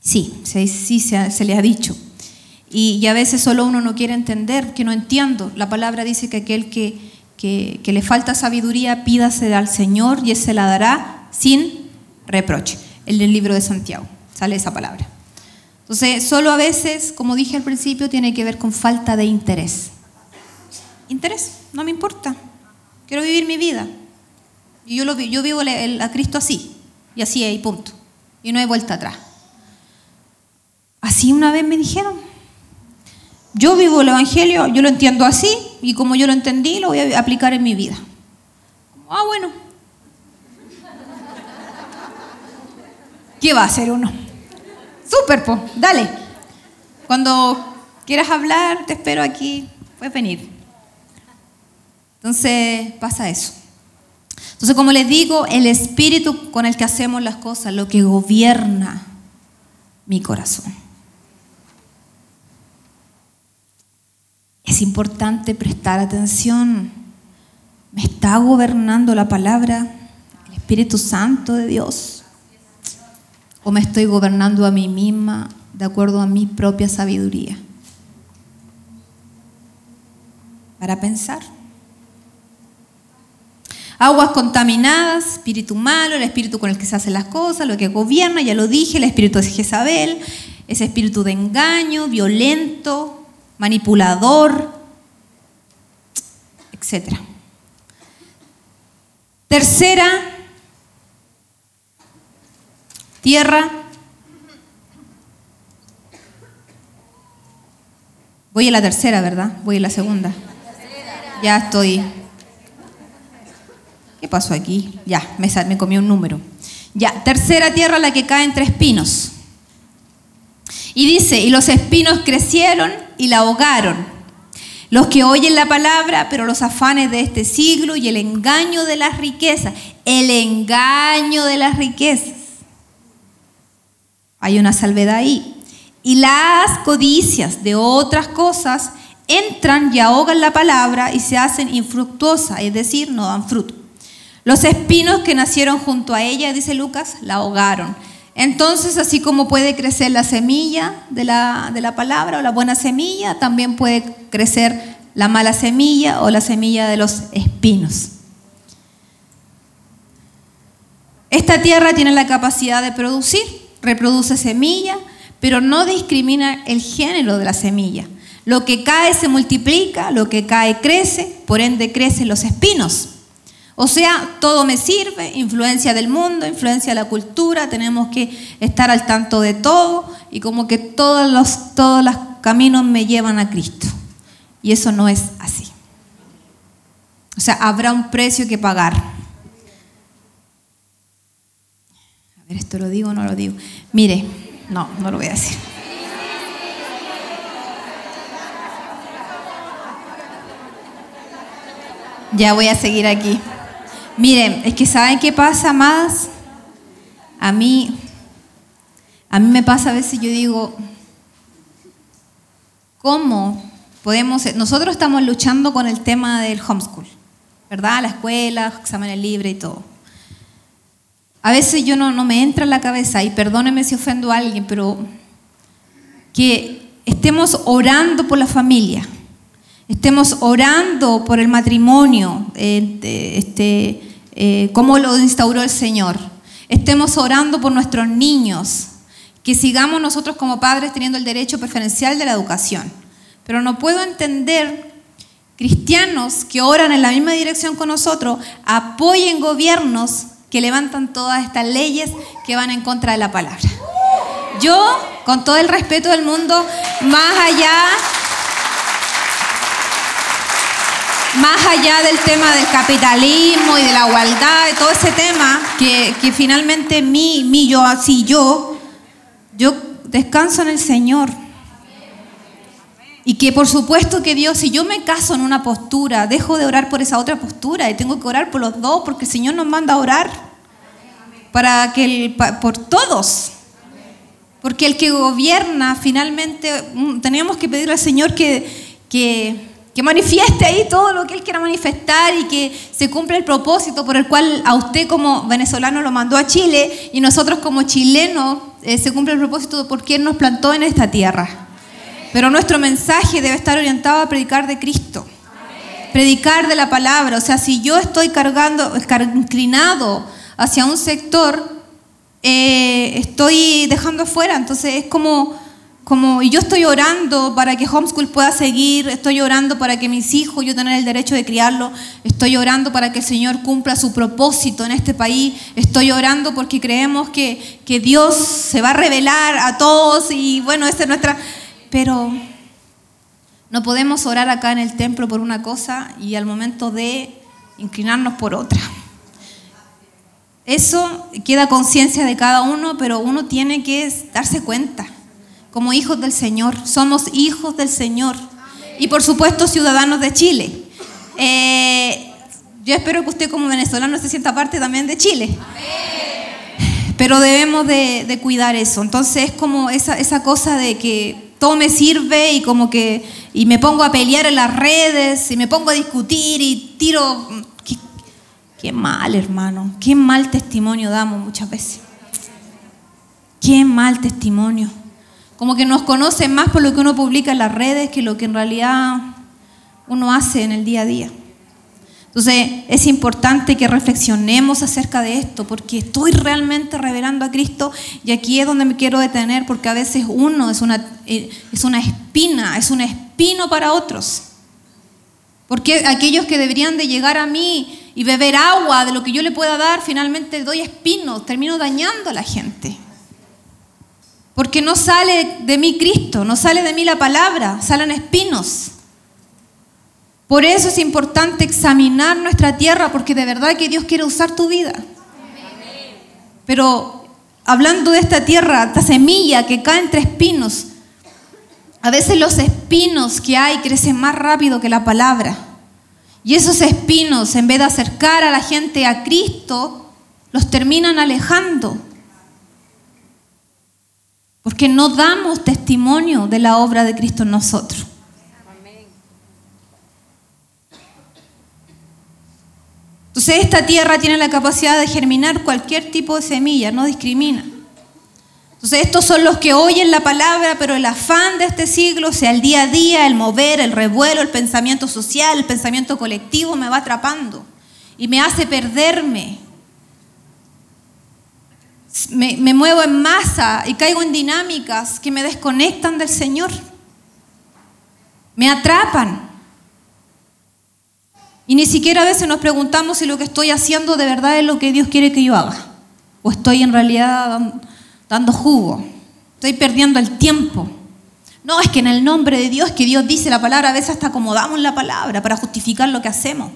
sí, sí, se, le ha dicho. Y, a veces solo uno no quiere entender, que no entiendo. La palabra dice que aquel que, que, que le falta sabiduría, pídase al Señor y Él se la dará sin reproche. El del libro de Santiago sale esa palabra. Entonces, solo a veces, como dije al principio, tiene que ver con falta de interés. Interés, no me importa. Quiero vivir mi vida. Y yo, lo, yo vivo a Cristo así, y así y punto. Y no hay vuelta atrás. Así una vez me dijeron. Yo vivo el Evangelio, yo lo entiendo así, y como yo lo entendí, lo voy a aplicar en mi vida. Ah, bueno. ¿Qué va a hacer uno? Súper, po, dale. Cuando quieras hablar, te espero aquí, puedes venir. Entonces pasa eso. Entonces, como les digo, el espíritu con el que hacemos las cosas, lo que gobierna mi corazón. Es importante prestar atención. ¿Me está gobernando la palabra, el Espíritu Santo de Dios? ¿O me estoy gobernando a mí misma de acuerdo a mi propia sabiduría? Para pensar. Aguas contaminadas, espíritu malo, el espíritu con el que se hacen las cosas, lo que gobierna, ya lo dije, el espíritu de Jezabel, ese espíritu de engaño, violento, manipulador, etc. Tercera Tierra. Voy a la tercera, ¿verdad? Voy a la segunda. Ya estoy. ¿Qué pasó aquí? Ya, me, me comí un número. Ya, tercera tierra la que cae entre espinos. Y dice, y los espinos crecieron y la ahogaron. Los que oyen la palabra, pero los afanes de este siglo y el engaño de las riquezas, el engaño de las riquezas hay una salvedad ahí. Y las codicias de otras cosas entran y ahogan la palabra y se hacen infructuosas, es decir, no dan fruto. Los espinos que nacieron junto a ella, dice Lucas, la ahogaron. Entonces, así como puede crecer la semilla de la, de la palabra o la buena semilla, también puede crecer la mala semilla o la semilla de los espinos. Esta tierra tiene la capacidad de producir, reproduce semilla, pero no discrimina el género de la semilla. Lo que cae se multiplica, lo que cae crece, por ende crecen los espinos. O sea, todo me sirve, influencia del mundo, influencia de la cultura, tenemos que estar al tanto de todo y como que todos los, todos los caminos me llevan a Cristo. Y eso no es así. O sea, habrá un precio que pagar. ¿esto lo digo o no lo digo? Mire, no, no lo voy a decir. Ya voy a seguir aquí. Miren, es que ¿saben qué pasa más? a mí, a mí me pasa a veces, yo digo, ¿cómo podemos, nosotros estamos luchando con el tema del homeschool, ¿verdad? La escuela, exámenes libres y todo. A veces yo no, no me entra en la cabeza, y perdóneme si ofendo a alguien, pero que estemos orando por la familia, estemos orando por el matrimonio, eh, este, eh, como lo instauró el Señor, estemos orando por nuestros niños, que sigamos nosotros como padres teniendo el derecho preferencial de la educación. Pero no puedo entender cristianos que oran en la misma dirección con nosotros, apoyen gobiernos que levantan todas estas leyes que van en contra de la palabra. Yo, con todo el respeto del mundo, más allá, más allá del tema del capitalismo y de la igualdad, y todo ese tema, que, finalmente mi, mi yo, así yo, yo descanso en el Señor. Y que por supuesto que Dios, si yo me caso en una postura, dejo de orar por esa otra postura y tengo que orar por los dos, porque el Señor nos manda a orar para que el, por todos. Porque el que gobierna finalmente, mm, tenemos que pedirle al Señor que, que, que, manifieste ahí todo lo que Él quiera manifestar y que se cumpla el propósito por el cual a usted como venezolano lo mandó a Chile y nosotros como chilenos eh, se cumple el propósito porque Él nos plantó en esta tierra. Pero nuestro mensaje debe estar orientado a predicar de Cristo. Predicar de la palabra. O sea, si yo estoy cargando, inclinado hacia un sector, eh, estoy dejando afuera. Entonces es como, como, y yo estoy orando para que homeschool pueda seguir, estoy orando para que mis hijos, yo tener el derecho de criarlo, estoy orando para que el Señor cumpla su propósito en este país, estoy orando porque creemos que, que Dios se va a revelar a todos y bueno, esa es nuestra pero no podemos orar acá en el templo por una cosa y al momento de inclinarnos por otra. Eso queda conciencia de cada uno, pero uno tiene que darse cuenta. Como hijos del Señor, somos hijos del Señor. Y por supuesto ciudadanos de Chile. Eh, yo espero que usted como venezolano se sienta parte también de Chile. Pero debemos de, cuidar eso. Entonces es como esa, cosa de que todo me sirve y como que y me pongo a pelear en las redes y me pongo a discutir y tiro qué, mal hermano qué mal testimonio damos muchas veces qué mal testimonio como que nos conocen más por lo que uno publica en las redes que lo que en realidad uno hace en el día a día entonces es importante que reflexionemos acerca de esto, porque estoy realmente revelando a Cristo y aquí es donde me quiero detener, porque a veces uno es una, eh, es una espina, es un espino para otros. Porque aquellos que deberían de llegar a mí y beber agua de lo que yo le pueda dar, finalmente doy espinos, termino dañando a la gente. Porque no sale de mí Cristo, no sale de mí la palabra, salen espinos. Por eso es importante examinar nuestra tierra, porque de verdad que Dios quiere usar tu vida. Pero hablando de esta tierra, esta semilla que cae entre espinos, a veces los espinos que hay crecen más rápido que la palabra. Y esos espinos, en vez de acercar a la gente a Cristo, los terminan alejando. Porque no damos testimonio de la obra de Cristo en nosotros. Entonces esta tierra tiene la capacidad de germinar cualquier tipo de semilla, no discrimina. Entonces estos son los que oyen la palabra, pero el afán de este siglo, sea, el día a día, el mover, el revuelo, el pensamiento social, el pensamiento colectivo, me va atrapando y me hace perderme. Me, muevo en masa y caigo en dinámicas que me desconectan del Señor. Me atrapan. Y ni siquiera a veces nos preguntamos si lo que estoy haciendo de verdad es lo que Dios quiere que yo haga. O estoy en realidad dando jugo. Estoy perdiendo el tiempo. No, es que en el nombre de Dios, que Dios dice la palabra, a veces hasta acomodamos la palabra para justificar lo que hacemos.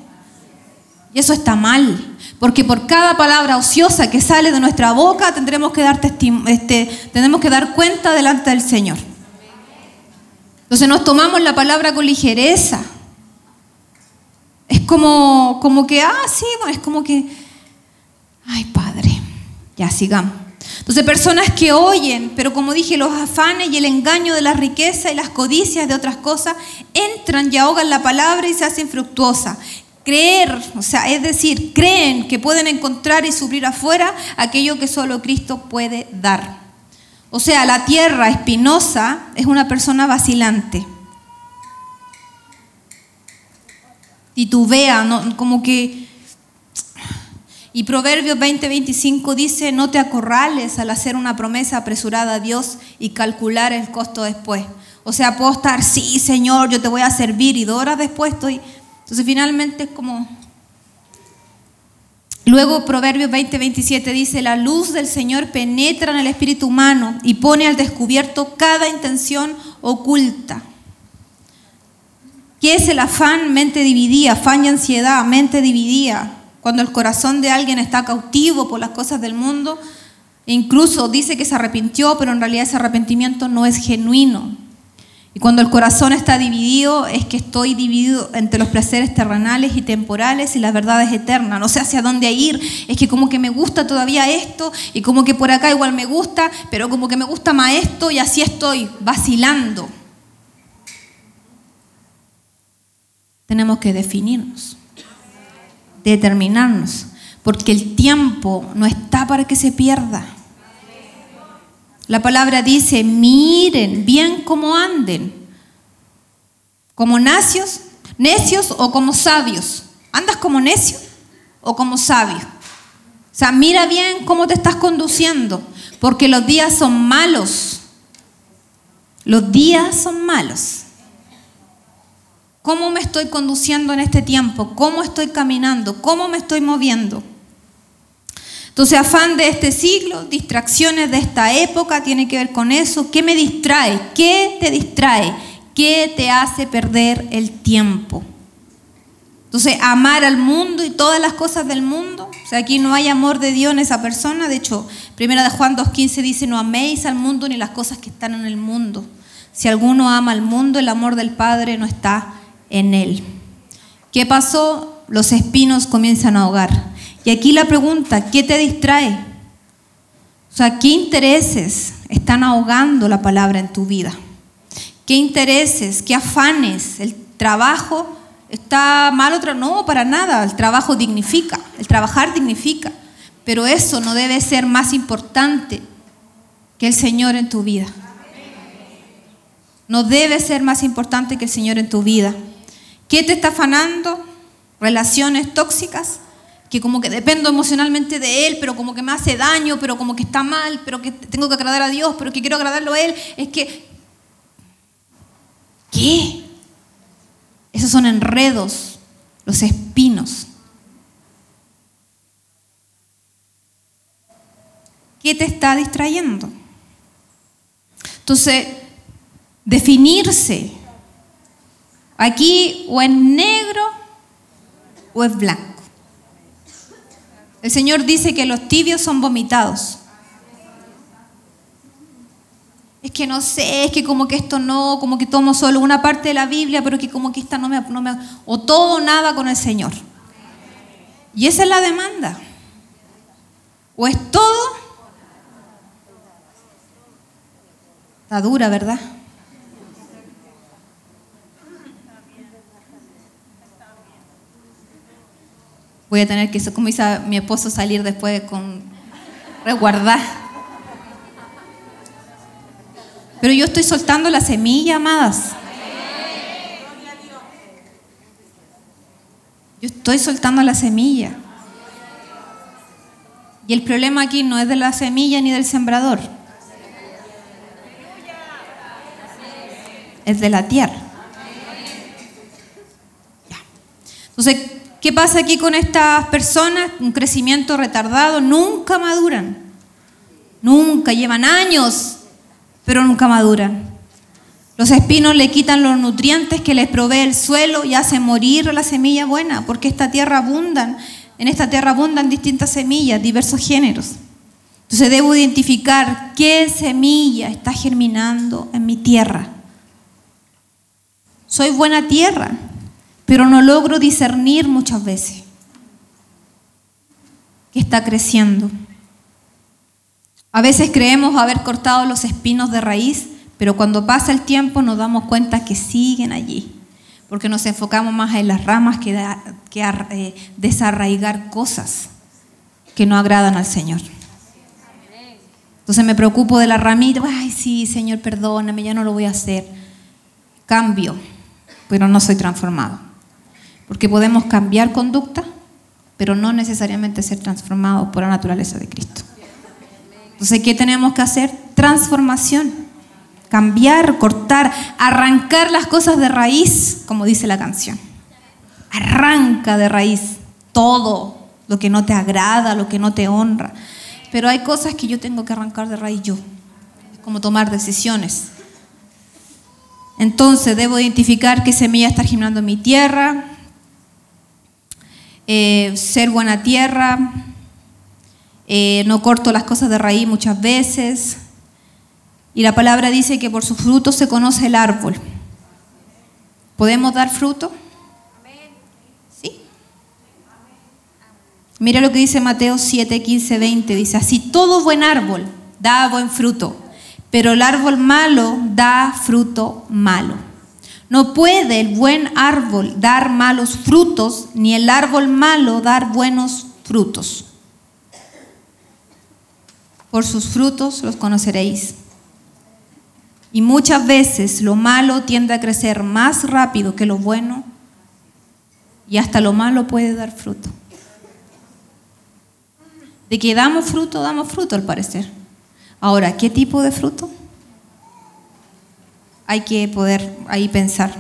Y eso está mal, porque por cada palabra ociosa que sale de nuestra boca tendremos que dar, este, tenemos que dar cuenta delante del Señor. Entonces nos tomamos la palabra con ligereza. Es como, como que, ah, sí, es como que, ay Padre, ya sigamos. Entonces, personas que oyen, pero como dije, los afanes y el engaño de la riqueza y las codicias de otras cosas entran y ahogan la palabra y se hacen fructuosa. Creer, o sea, es decir, creen que pueden encontrar y suplir afuera aquello que solo Cristo puede dar. O sea, la tierra espinosa es una persona vacilante. Titubea, ¿no? como que y Proverbios 20:25 dice, no te acorrales al hacer una promesa apresurada a Dios y calcular el costo después. O sea, puedo estar, sí, Señor, yo te voy a servir y dos horas después estoy... Entonces finalmente es como... Luego Proverbios 20:27 dice, la luz del Señor penetra en el espíritu humano y pone al descubierto cada intención oculta. ¿Qué es el afán? Mente dividida, afán y ansiedad, mente dividida cuando el corazón de alguien está cautivo por las cosas del mundo, incluso dice que se arrepintió, pero en realidad ese arrepentimiento no es genuino. Y cuando el corazón está dividido, es que estoy dividido entre los placeres terrenales y temporales y las verdades eternas. No sé hacia dónde ir. Es que como que me gusta todavía esto y como que por acá igual me gusta, pero como que me gusta más esto y así estoy vacilando. Tenemos que definirnos determinarnos, porque el tiempo no está para que se pierda. La palabra dice, miren bien cómo anden, como necios, necios o como sabios. ¿Andas como necio o como sabio? O sea, mira bien cómo te estás conduciendo, porque los días son malos. Los días son malos. ¿Cómo me estoy conduciendo en este tiempo? ¿Cómo estoy caminando? ¿Cómo me estoy moviendo? Entonces, afán de este siglo, distracciones de esta época, tiene que ver con eso. ¿Qué me distrae? ¿Qué te distrae? ¿Qué te hace perder el tiempo? Entonces, amar al mundo y todas las cosas del mundo. O sea, aquí no hay amor de Dios en esa persona. De hecho, primera de Juan 2.15 dice, no améis al mundo ni las cosas que están en el mundo. Si alguno ama al mundo, el amor del Padre no está en él. ¿Qué pasó? Los espinos comienzan a ahogar. Y aquí la pregunta, ¿qué te distrae? O sea, ¿qué intereses están ahogando la palabra en tu vida? ¿Qué intereses, qué afanes? ¿El trabajo está mal otra? No, para nada. El trabajo dignifica, el trabajar dignifica. Pero eso no debe ser más importante que el Señor en tu vida. No debe ser más importante que el Señor en tu vida. ¿Qué te está afanando? Relaciones tóxicas, que como que dependo emocionalmente de él, pero como que me hace daño, pero como que está mal, pero que tengo que agradar a Dios, pero que quiero agradarlo a él. Es que, ¿qué? Esos son enredos, los espinos. ¿Qué te está distrayendo? Entonces, definirse Aquí o es negro o es blanco. El Señor dice que los tibios son vomitados. Es que no sé, es que como que esto no, como que tomo solo una parte de la Biblia, pero que como que esta no me, no me... O todo nada con el Señor. Y esa es la demanda. O es todo. Está dura, ¿verdad? Voy a tener que, como dice mi esposo, salir después con resguardar. Pero yo estoy soltando la semilla, amadas. Yo estoy soltando la semilla. Y el problema aquí no es de la semilla ni del sembrador. Es de la tierra. Entonces, ¿Qué pasa aquí con estas personas? Un crecimiento retardado, nunca maduran. Nunca, llevan años, pero nunca maduran. Los espinos le quitan los nutrientes que les provee el suelo y hacen morir la semilla buena, porque esta tierra abundan, en esta tierra abundan distintas semillas, diversos géneros. Entonces debo identificar qué semilla está germinando en mi tierra. Soy buena tierra, pero no logro discernir muchas veces que está creciendo. A veces creemos haber cortado los espinos de raíz, pero cuando pasa el tiempo nos damos cuenta que siguen allí, porque nos enfocamos más en las ramas que, que eh, desarraigar cosas que no agradan al Señor. Entonces me preocupo de la ramita, ay sí, Señor, perdóname, ya no lo voy a hacer. Cambio, pero no soy transformado. Porque podemos cambiar conducta, pero no necesariamente ser transformados por la naturaleza de Cristo. Entonces, ¿qué tenemos que hacer? Transformación. Cambiar, cortar, arrancar las cosas de raíz, como dice la canción. Arranca de raíz todo lo que no te agrada, lo que no te honra. Pero hay cosas que yo tengo que arrancar de raíz yo. Como tomar decisiones. Entonces debo identificar qué semilla está germinando en mi tierra, eh, ser buena tierra, eh, no corto las cosas de raíz muchas veces. Y la palabra dice que por sus frutos se conoce el árbol. ¿Podemos dar fruto? Sí. Mira lo que dice Mateo 7, 15, 20. Dice, así todo buen árbol da buen fruto, pero el árbol malo da fruto malo. No puede el buen árbol dar malos frutos, ni el árbol malo dar buenos frutos. Por sus frutos los conoceréis. Y muchas veces lo malo tiende a crecer más rápido que lo bueno y hasta lo malo puede dar fruto. De que damos fruto, damos fruto al parecer. Ahora, ¿qué tipo de fruto? Hay que poder ahí pensar.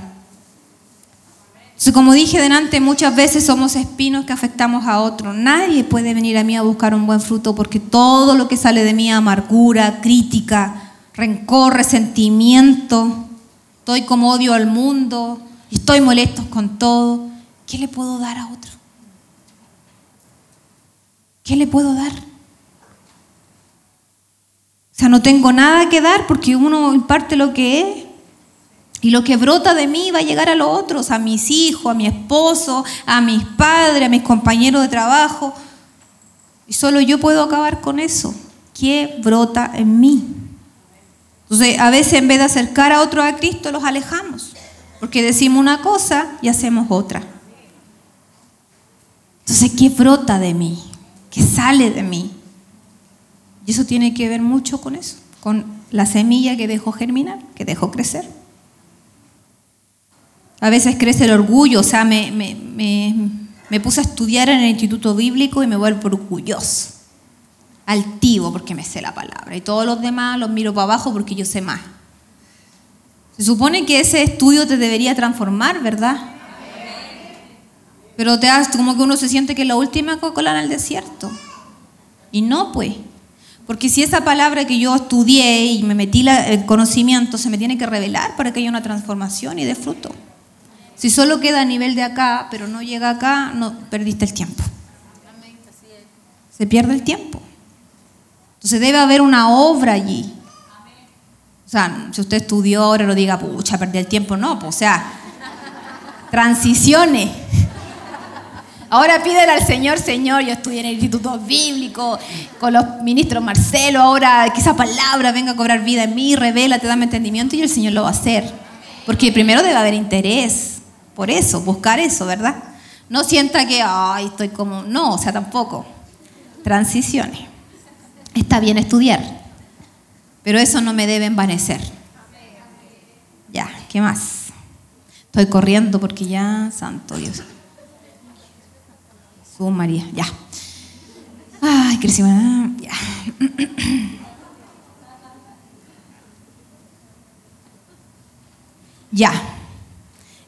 como dije delante, muchas veces somos espinos que afectamos a otros. Nadie puede venir a mí a buscar un buen fruto porque todo lo que sale de mí, amargura, crítica, rencor, resentimiento, estoy como odio al mundo, estoy molesto con todo. ¿Qué le puedo dar a otro? ¿Qué le puedo dar? O sea, no tengo nada que dar porque uno imparte lo que es. Y lo que brota de mí va a llegar a los otros, a mis hijos, a mi esposo, a mis padres, a mis compañeros de trabajo. Y solo yo puedo acabar con eso. ¿Qué brota en mí? Entonces, a veces en vez de acercar a otros a Cristo, los alejamos. Porque decimos una cosa y hacemos otra. Entonces, ¿qué brota de mí? ¿Qué sale de mí? Y eso tiene que ver mucho con eso, con la semilla que dejó germinar, que dejó crecer. A veces crece el orgullo, o sea, me, me, puse a estudiar en el instituto bíblico y me vuelvo orgulloso, altivo porque me sé la palabra. Y todos los demás los miro para abajo porque yo sé más. Se supone que ese estudio te debería transformar, ¿verdad? Pero te das como que uno se siente que es la última Coca-Cola en el desierto. Y no, pues. Porque si esa palabra que yo estudié y me metí el conocimiento se me tiene que revelar para que haya una transformación y de fruto. Si solo queda a nivel de acá, pero no llega acá, no perdiste el tiempo. Se pierde el tiempo. Entonces debe haber una obra allí. O sea, si usted estudió ahora, no diga, pucha, perdí el tiempo. No, pues, o sea, transiciones. Ahora pídele al Señor, Señor, yo estudié en el Instituto Bíblico con los ministros Marcelo, ahora que esa palabra venga a cobrar vida en mí, revela, te da entendimiento y el Señor lo va a hacer. Porque primero debe haber interés por eso, buscar eso, ¿verdad? No sienta que, ay, estoy como, no, o sea, tampoco. Transiciones. Está bien estudiar, pero eso no me debe envanecer. Ya, ¿qué más? Estoy corriendo porque ya, santo Dios. Su María, ya. Ay, crecimos, ya. ya.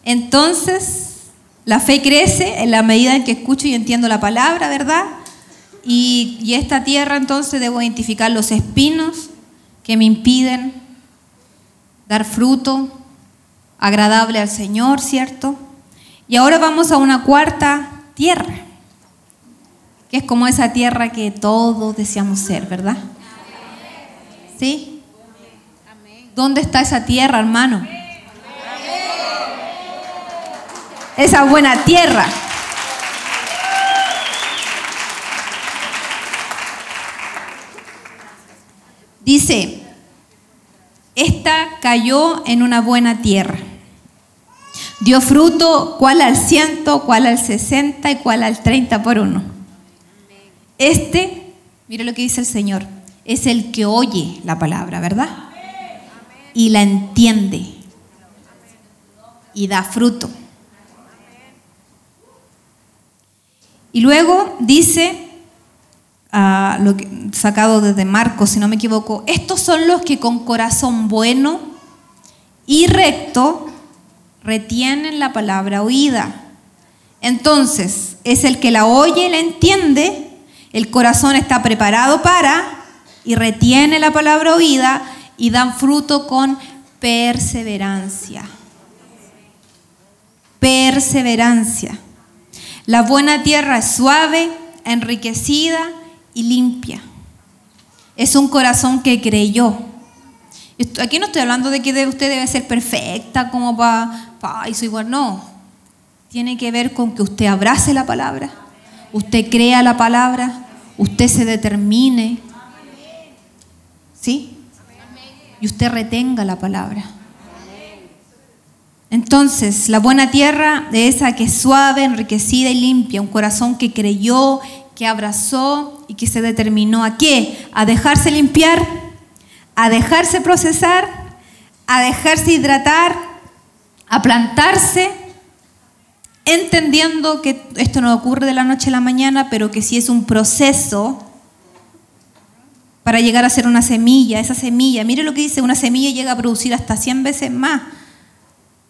Entonces, la fe crece en la medida en que escucho y entiendo la palabra, ¿verdad? Y, esta tierra entonces debo identificar los espinos que me impiden dar fruto agradable al Señor, ¿cierto? Y ahora vamos a una cuarta tierra, que es como esa tierra que todos deseamos ser, ¿verdad? ¿Sí? ¿Dónde está esa tierra, hermano? Esa buena tierra. Dice, esta cayó en una buena tierra. Dio fruto, cual al ciento, cual al sesenta y cual al treinta por uno. Este, mire lo que dice el Señor, es el que oye la palabra, ¿verdad? Y la entiende. Y da fruto. Y luego dice, ah, sacado desde Marcos, si no me equivoco, estos son los que con corazón bueno y recto retienen la palabra oída. Entonces, es el que la oye y la entiende, el corazón está preparado para y retiene la palabra oída y dan fruto con perseverancia. Perseverancia. La buena tierra es suave, enriquecida y limpia. Es un corazón que creyó. Aquí no estoy hablando de que usted debe ser perfecta como para, pa, soy igual, no. Tiene que ver con que usted abrace la palabra, usted crea la palabra, usted se determine. ¿Sí? Y usted retenga la palabra. Entonces, la buena tierra de esa que es suave, enriquecida y limpia, un corazón que creyó, que abrazó y que se determinó a qué? A dejarse limpiar, a dejarse procesar, a dejarse hidratar, a plantarse, entendiendo que esto no ocurre de la noche a la mañana, pero que sí es un proceso para llegar a ser una semilla, esa semilla, mire lo que dice, una semilla llega a producir hasta 100 veces más.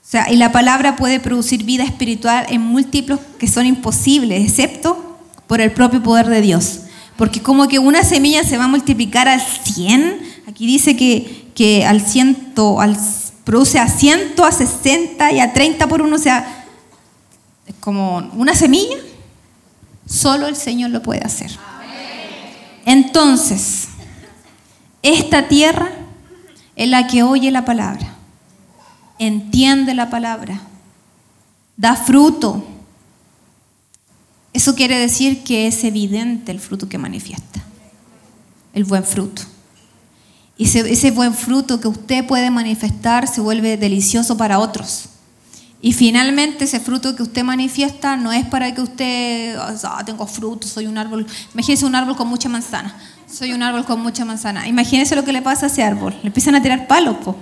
O sea, y la palabra puede producir vida espiritual en múltiplos que son imposibles, excepto por el propio poder de Dios. Porque como que una semilla se va a multiplicar al 100, aquí dice que, que al ciento, al, produce a 100, a 60 y a 30 por uno, o sea, es como una semilla, solo el Señor lo puede hacer. Entonces, esta tierra es la que oye la palabra entiende la palabra, da fruto. Eso quiere decir que es evidente el fruto que manifiesta, el buen fruto. Y ese, buen fruto que usted puede manifestar se vuelve delicioso para otros. Y finalmente ese fruto que usted manifiesta no es para que usted, ah, tengo fruto, soy un árbol. Imagínese un árbol con mucha manzana. Soy un árbol con mucha manzana. Imagínese lo que le pasa a ese árbol. Le empiezan a tirar palos, po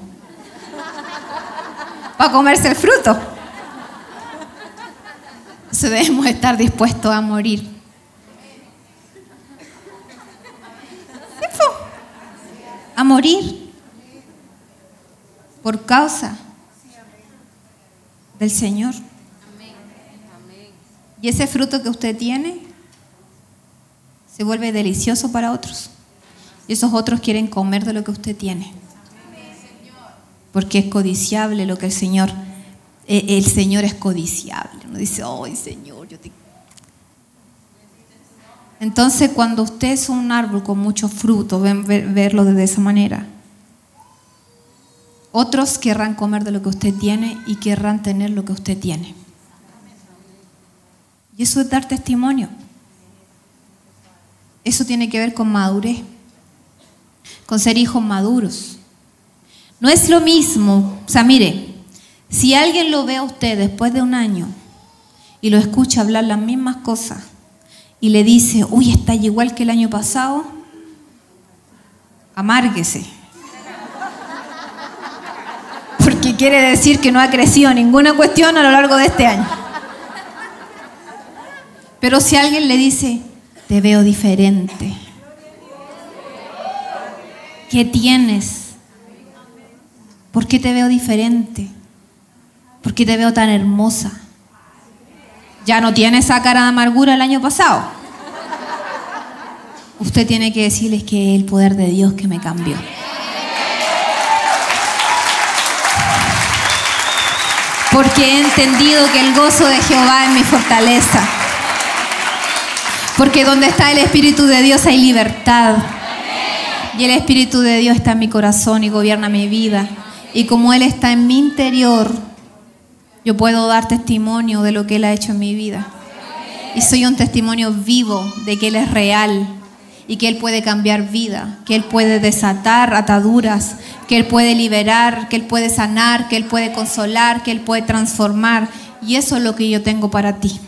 para comerse el fruto. Entonces debemos estar dispuestos a morir. A morir por causa del Señor. Y ese fruto que usted tiene se vuelve delicioso para otros. Y esos otros quieren comer de lo que usted tiene porque es codiciable lo que el Señor, eh, el Señor es codiciable. Uno dice, ay Señor, yo te... Entonces cuando usted es un árbol con mucho fruto, ven, verlo de esa manera. Otros querrán comer de lo que usted tiene y querrán tener lo que usted tiene. Y eso es dar testimonio. Eso tiene que ver con madurez, con ser hijos maduros. No es lo mismo, o sea, mire, si alguien lo ve a usted después de un año y lo escucha hablar las mismas cosas y le dice, uy, está igual que el año pasado, amárguese. Porque quiere decir que no ha crecido ninguna cuestión a lo largo de este año. Pero si alguien le dice, te veo diferente, ¿qué tienes? ¿Por qué te veo diferente? ¿Por qué te veo tan hermosa? Ya no tiene esa cara de amargura el año pasado. Usted tiene que decirles que es el poder de Dios que me cambió. Porque he entendido que el gozo de Jehová es mi fortaleza. Porque donde está el Espíritu de Dios hay libertad. Y el Espíritu de Dios está en mi corazón y gobierna mi vida. Y como Él está en mi interior, yo puedo dar testimonio de lo que Él ha hecho en mi vida. Y soy un testimonio vivo de que Él es real y que Él puede cambiar vida, que Él puede desatar ataduras, que Él puede liberar, que Él puede sanar, que Él puede consolar, que Él puede transformar. Y eso es lo que yo tengo para ti.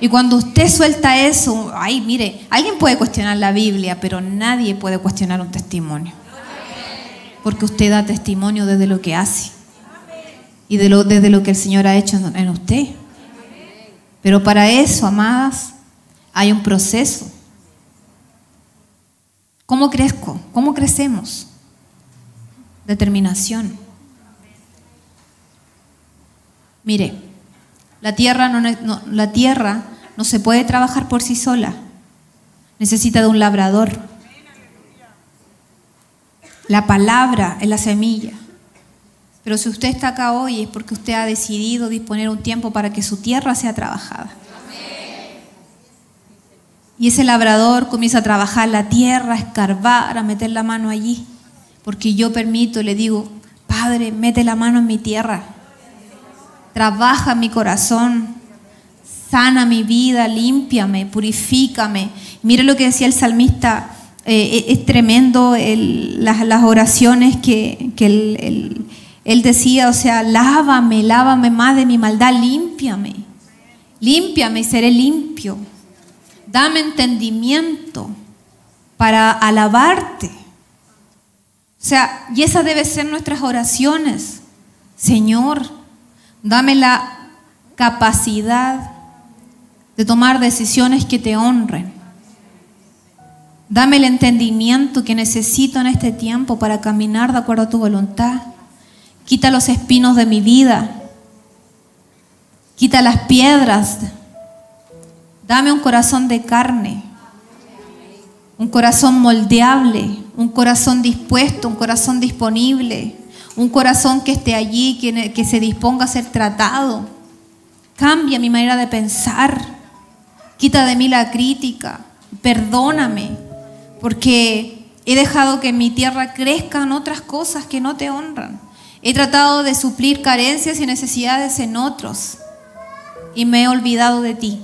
Y cuando usted suelta eso, ay, mire, alguien puede cuestionar la Biblia, pero nadie puede cuestionar un testimonio. Porque usted da testimonio desde lo que hace y de lo, desde lo que el Señor ha hecho en usted. Pero para eso, amadas, hay un proceso. ¿Cómo crezco? ¿Cómo crecemos? Determinación. Mire, la tierra no, la tierra no se puede trabajar por sí sola. Necesita de un labrador. La palabra es la semilla. Pero si usted está acá hoy es porque usted ha decidido disponer un tiempo para que su tierra sea trabajada. Y ese labrador comienza a trabajar la tierra, a escarbar, a meter la mano allí. Porque yo permito, le digo, Padre, mete la mano en mi tierra. Trabaja mi corazón. Sana mi vida, límpiame, purifícame. Mire lo que decía el salmista. Eh, es tremendo las, oraciones que, él, él decía, o sea, lávame, lávame más de mi maldad, límpiame. Límpiame y seré limpio dame entendimiento para alabarte. O sea, y esas deben ser nuestras oraciones. Señor, dame la capacidad de tomar decisiones que te honren. Dame el entendimiento que necesito en este tiempo para caminar de acuerdo a tu voluntad. Quita los espinos de mi vida. Quita las piedras Dame un corazón de carne, un corazón moldeable, un corazón dispuesto, un corazón disponible, un corazón que esté allí, que, se disponga a ser tratado. Cambia mi manera de pensar. Quita de mí la crítica. Perdóname, porque he dejado que en mi tierra crezcan otras cosas que no te honran. He tratado de suplir carencias y necesidades en otros y me he olvidado de ti.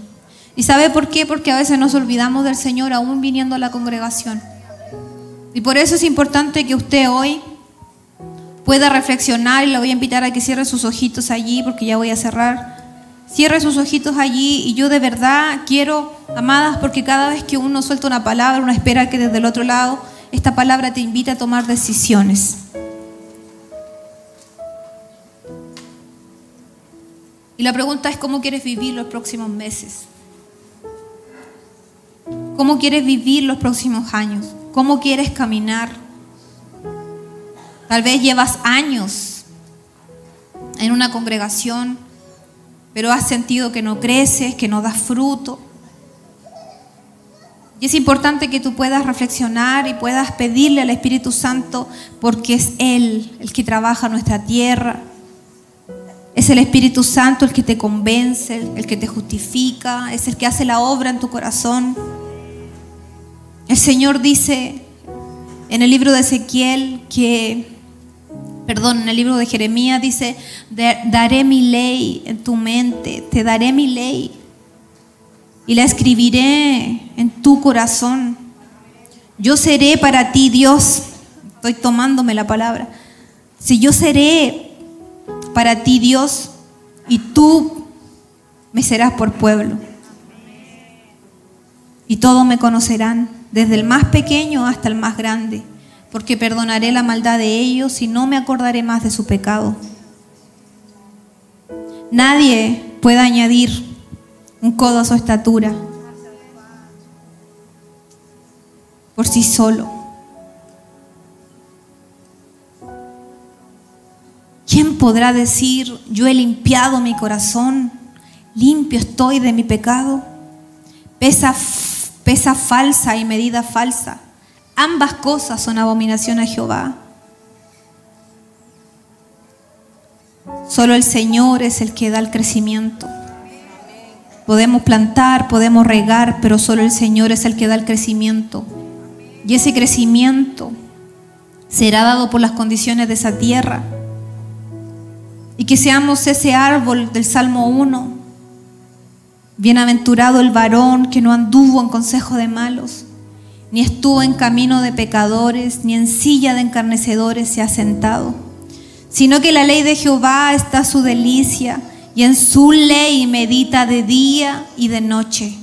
¿Y sabe por qué? Porque a veces nos olvidamos del Señor aún viniendo a la congregación. Y por eso es importante que usted hoy pueda reflexionar y le voy a invitar a que cierre sus ojitos allí porque ya voy a cerrar. Cierre sus ojitos allí y yo de verdad quiero, amadas, porque cada vez que uno suelta una palabra, uno espera que desde el otro lado esta palabra te invite a tomar decisiones. Y la pregunta es cómo quieres vivir los próximos meses. ¿Cómo quieres vivir los próximos años? ¿Cómo quieres caminar? Tal vez llevas años en una congregación, pero has sentido que no creces, que no das fruto. Y es importante que tú puedas reflexionar y puedas pedirle al Espíritu Santo porque es Él el que trabaja nuestra tierra. Es el Espíritu Santo el que te convence, el que te justifica, es el que hace la obra en tu corazón. El Señor dice en el libro de Ezequiel que, perdón, en el libro de Jeremías dice, daré mi ley en tu mente, te daré mi ley y la escribiré en tu corazón. Yo seré para ti Dios, estoy tomándome la palabra, si yo seré para ti Dios y tú me serás por pueblo. Y todos me conocerán desde el más pequeño hasta el más grande, porque perdonaré la maldad de ellos y no me acordaré más de su pecado. Nadie puede añadir un codo a su estatura por sí solo. ¿Quién podrá decir, yo he limpiado mi corazón, limpio estoy de mi pecado? Pesa pesa falsa y medida falsa. Ambas cosas son abominación a Jehová. Solo el Señor es el que da el crecimiento. Podemos plantar, podemos regar, pero solo el Señor es el que da el crecimiento. Y ese crecimiento será dado por las condiciones de esa tierra. Y que seamos ese árbol del Salmo 1 Bienaventurado el varón que no anduvo en consejo de malos, ni estuvo en camino de pecadores, ni en silla de encarnecedores se ha sentado, sino que la ley de Jehová está su delicia, y en su ley medita de día y de noche.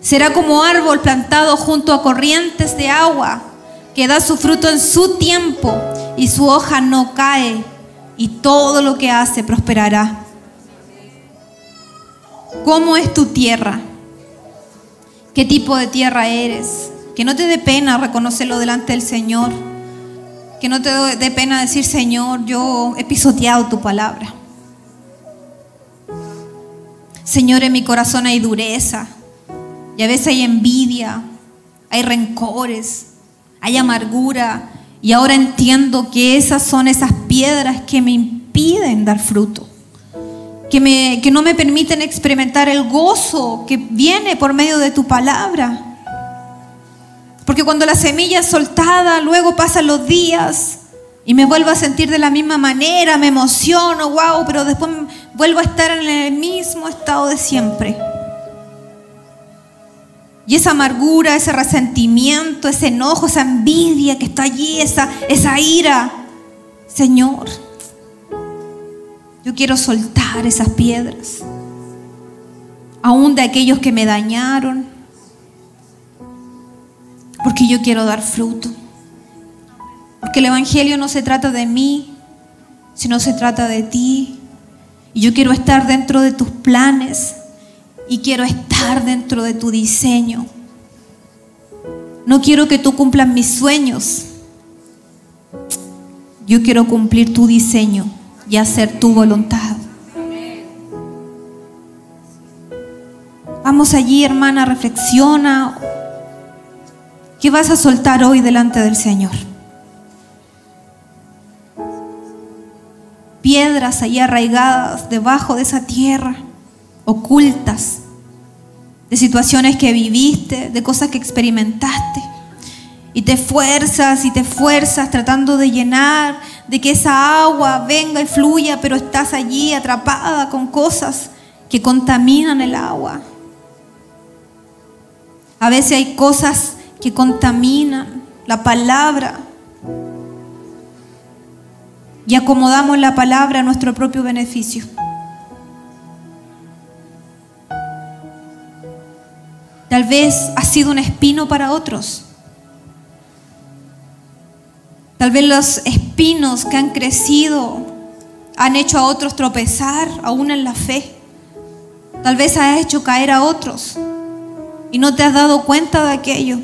Será como árbol plantado junto a corrientes de agua, que da su fruto en su tiempo, y su hoja no cae, y todo lo que hace prosperará. ¿Cómo es tu tierra? ¿Qué tipo de tierra eres? Que no te dé pena reconocerlo delante del Señor. Que no te dé pena decir, Señor, yo he pisoteado tu palabra. Señor, en mi corazón hay dureza. Y a veces hay envidia, hay rencores, hay amargura. Y ahora entiendo que esas son esas piedras que me impiden dar fruto. Que, me, que no me permiten experimentar el gozo que viene por medio de tu palabra. Porque cuando la semilla es soltada, luego pasan los días y me vuelvo a sentir de la misma manera, me emociono, wow, pero después vuelvo a estar en el mismo estado de siempre. Y esa amargura, ese resentimiento, ese enojo, esa envidia que está allí, esa, esa ira, Señor, yo quiero soltar esas piedras, aún de aquellos que me dañaron porque yo quiero dar fruto. Porque el Evangelio no se trata de mí, sino se trata de ti. Y yo quiero estar dentro de tus planes y quiero estar dentro de tu diseño. No quiero que tú cumplas mis sueños. Yo quiero cumplir tu diseño y hacer tu voluntad. Vamos allí, hermana, reflexiona, ¿Qué vas a soltar hoy delante del Señor? Piedras ahí arraigadas debajo de esa tierra, ocultas, de situaciones que viviste, de cosas que experimentaste. Y te fuerzas y te fuerzas tratando de llenar, de que esa agua venga y fluya, pero estás allí atrapada con cosas que contaminan el agua. A veces hay cosas que contaminan la palabra y acomodamos la palabra a nuestro propio beneficio. Tal vez ha sido un espino para otros. Tal vez los espinos que han crecido han hecho a otros tropezar aún en la fe. Tal vez ha hecho caer a otros y no te has dado cuenta de aquello.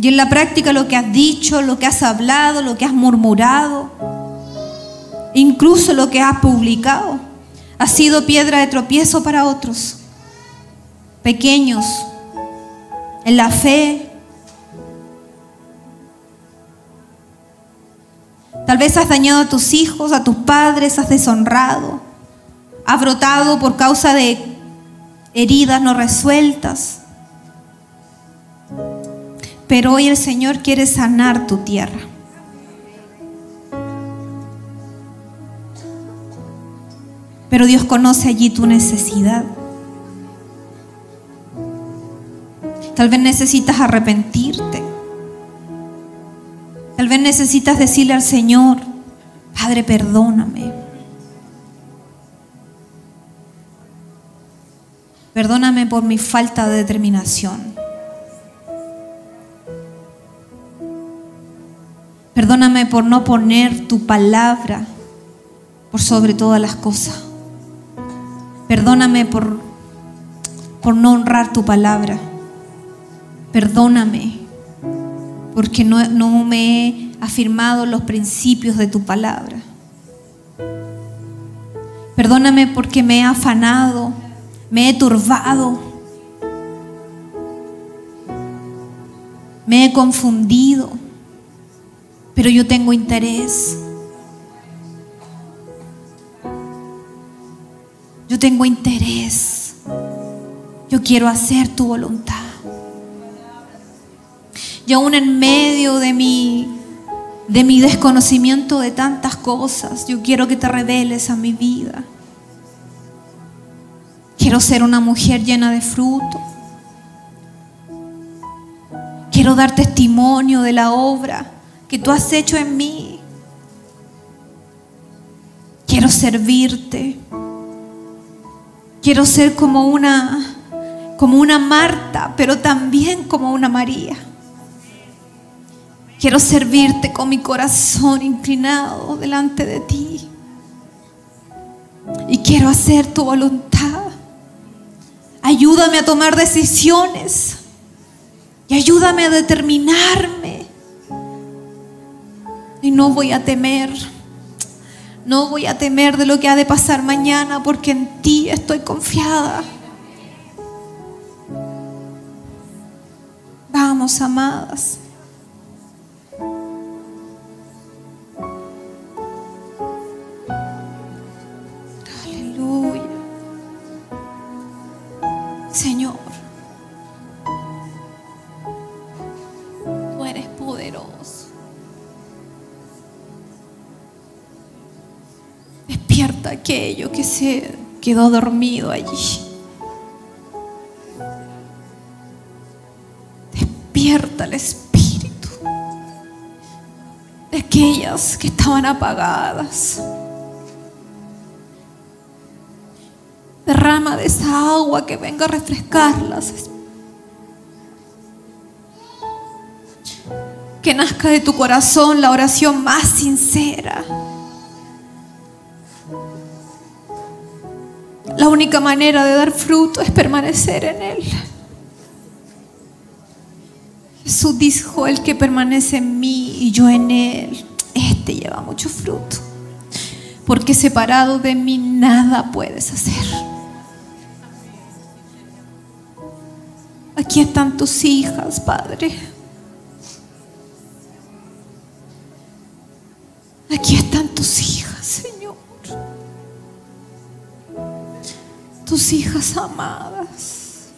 Y en la práctica lo que has dicho, lo que has hablado, lo que has murmurado, incluso lo que has publicado, ha sido piedra de tropiezo para otros, pequeños, en la fe. Tal vez has dañado a tus hijos, a tus padres, has deshonrado, has brotado por causa de heridas no resueltas pero hoy el Señor quiere sanar tu tierra. Pero Dios conoce allí tu necesidad. Tal vez necesitas arrepentirte. Tal vez necesitas decirle al Señor, Padre, perdóname. Perdóname por mi falta de determinación. Perdóname por no poner tu palabra por sobre todas las cosas. Perdóname por, por no honrar tu palabra. Perdóname porque no, no me he afirmado los principios de tu palabra. Perdóname porque me he afanado, me he turbado, me he confundido pero yo tengo interés. Yo tengo interés. Yo quiero hacer tu voluntad. Y aún en medio de mi, de mi desconocimiento de tantas cosas, yo quiero que te reveles a mi vida. Quiero ser una mujer llena de fruto. Quiero dar testimonio de la obra que tú has hecho en mí. Quiero servirte. Quiero ser como una como una Marta, pero también como una María. Quiero servirte con mi corazón inclinado delante de ti. Y quiero hacer tu voluntad. Ayúdame a tomar decisiones. Y ayúdame a determinarme. Y no voy a temer. No voy a temer de lo que ha de pasar mañana porque en ti estoy confiada. Vamos, amadas. Aquello que se quedó dormido allí. Despierta el espíritu de aquellas que estaban apagadas. Derrama de esa agua que venga a refrescarlas. Que nazca de tu corazón la oración más sincera. La única manera de dar fruto es permanecer en Él. Jesús dijo, el que permanece en mí y yo en Él, este lleva mucho fruto. Porque separado de mí nada puedes hacer. Aquí están tus hijas, Padre. Aquí están tus hijas, Tus hijas amadas.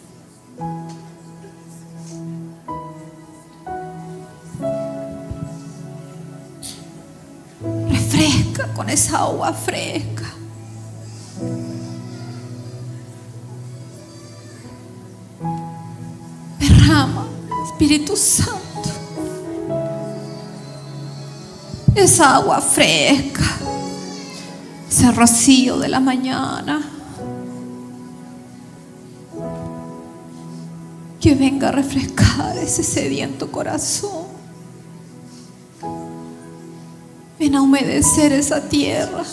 Refresca con esa agua fresca. Espíritu Santo. Esa agua fresca, ese rocío de la mañana. A refrescar ese sediento corazón. Ven a humedecer esa tierra.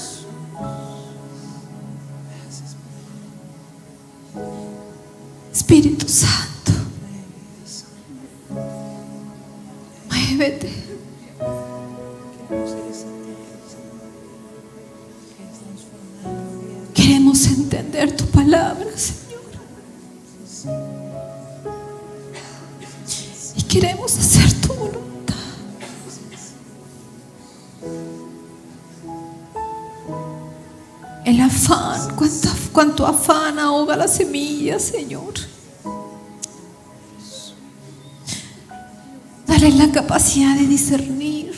Capacidad de discernir.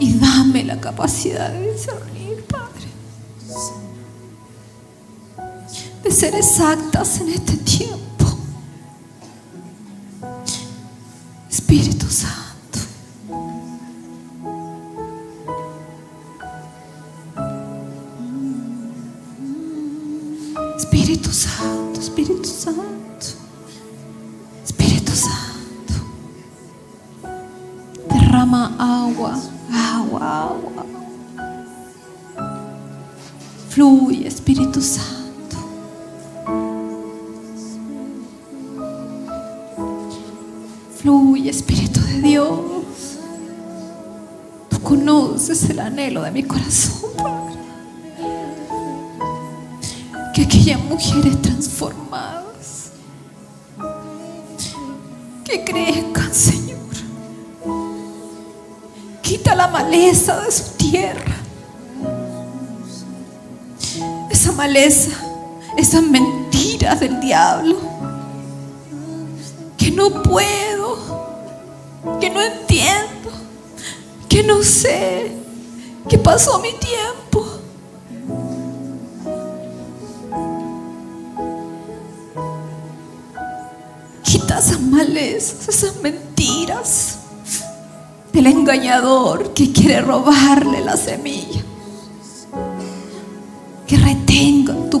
Y dame la capacidad de discernir, Padre. De ser exactas en este tiempo. Espíritu Santo. Santo. Fluye, Espíritu de Dios. Tú conoces el anhelo de mi corazón. Que aquellas mujeres transformadas, que crezcan, Señor Quita la maleza de su tierra. Esas mentiras del diablo. Que no puedo, que no entiendo, que no sé, que pasó mi tiempo. Quita esas malezas, esas mentiras del engañador que quiere robarle la semilla.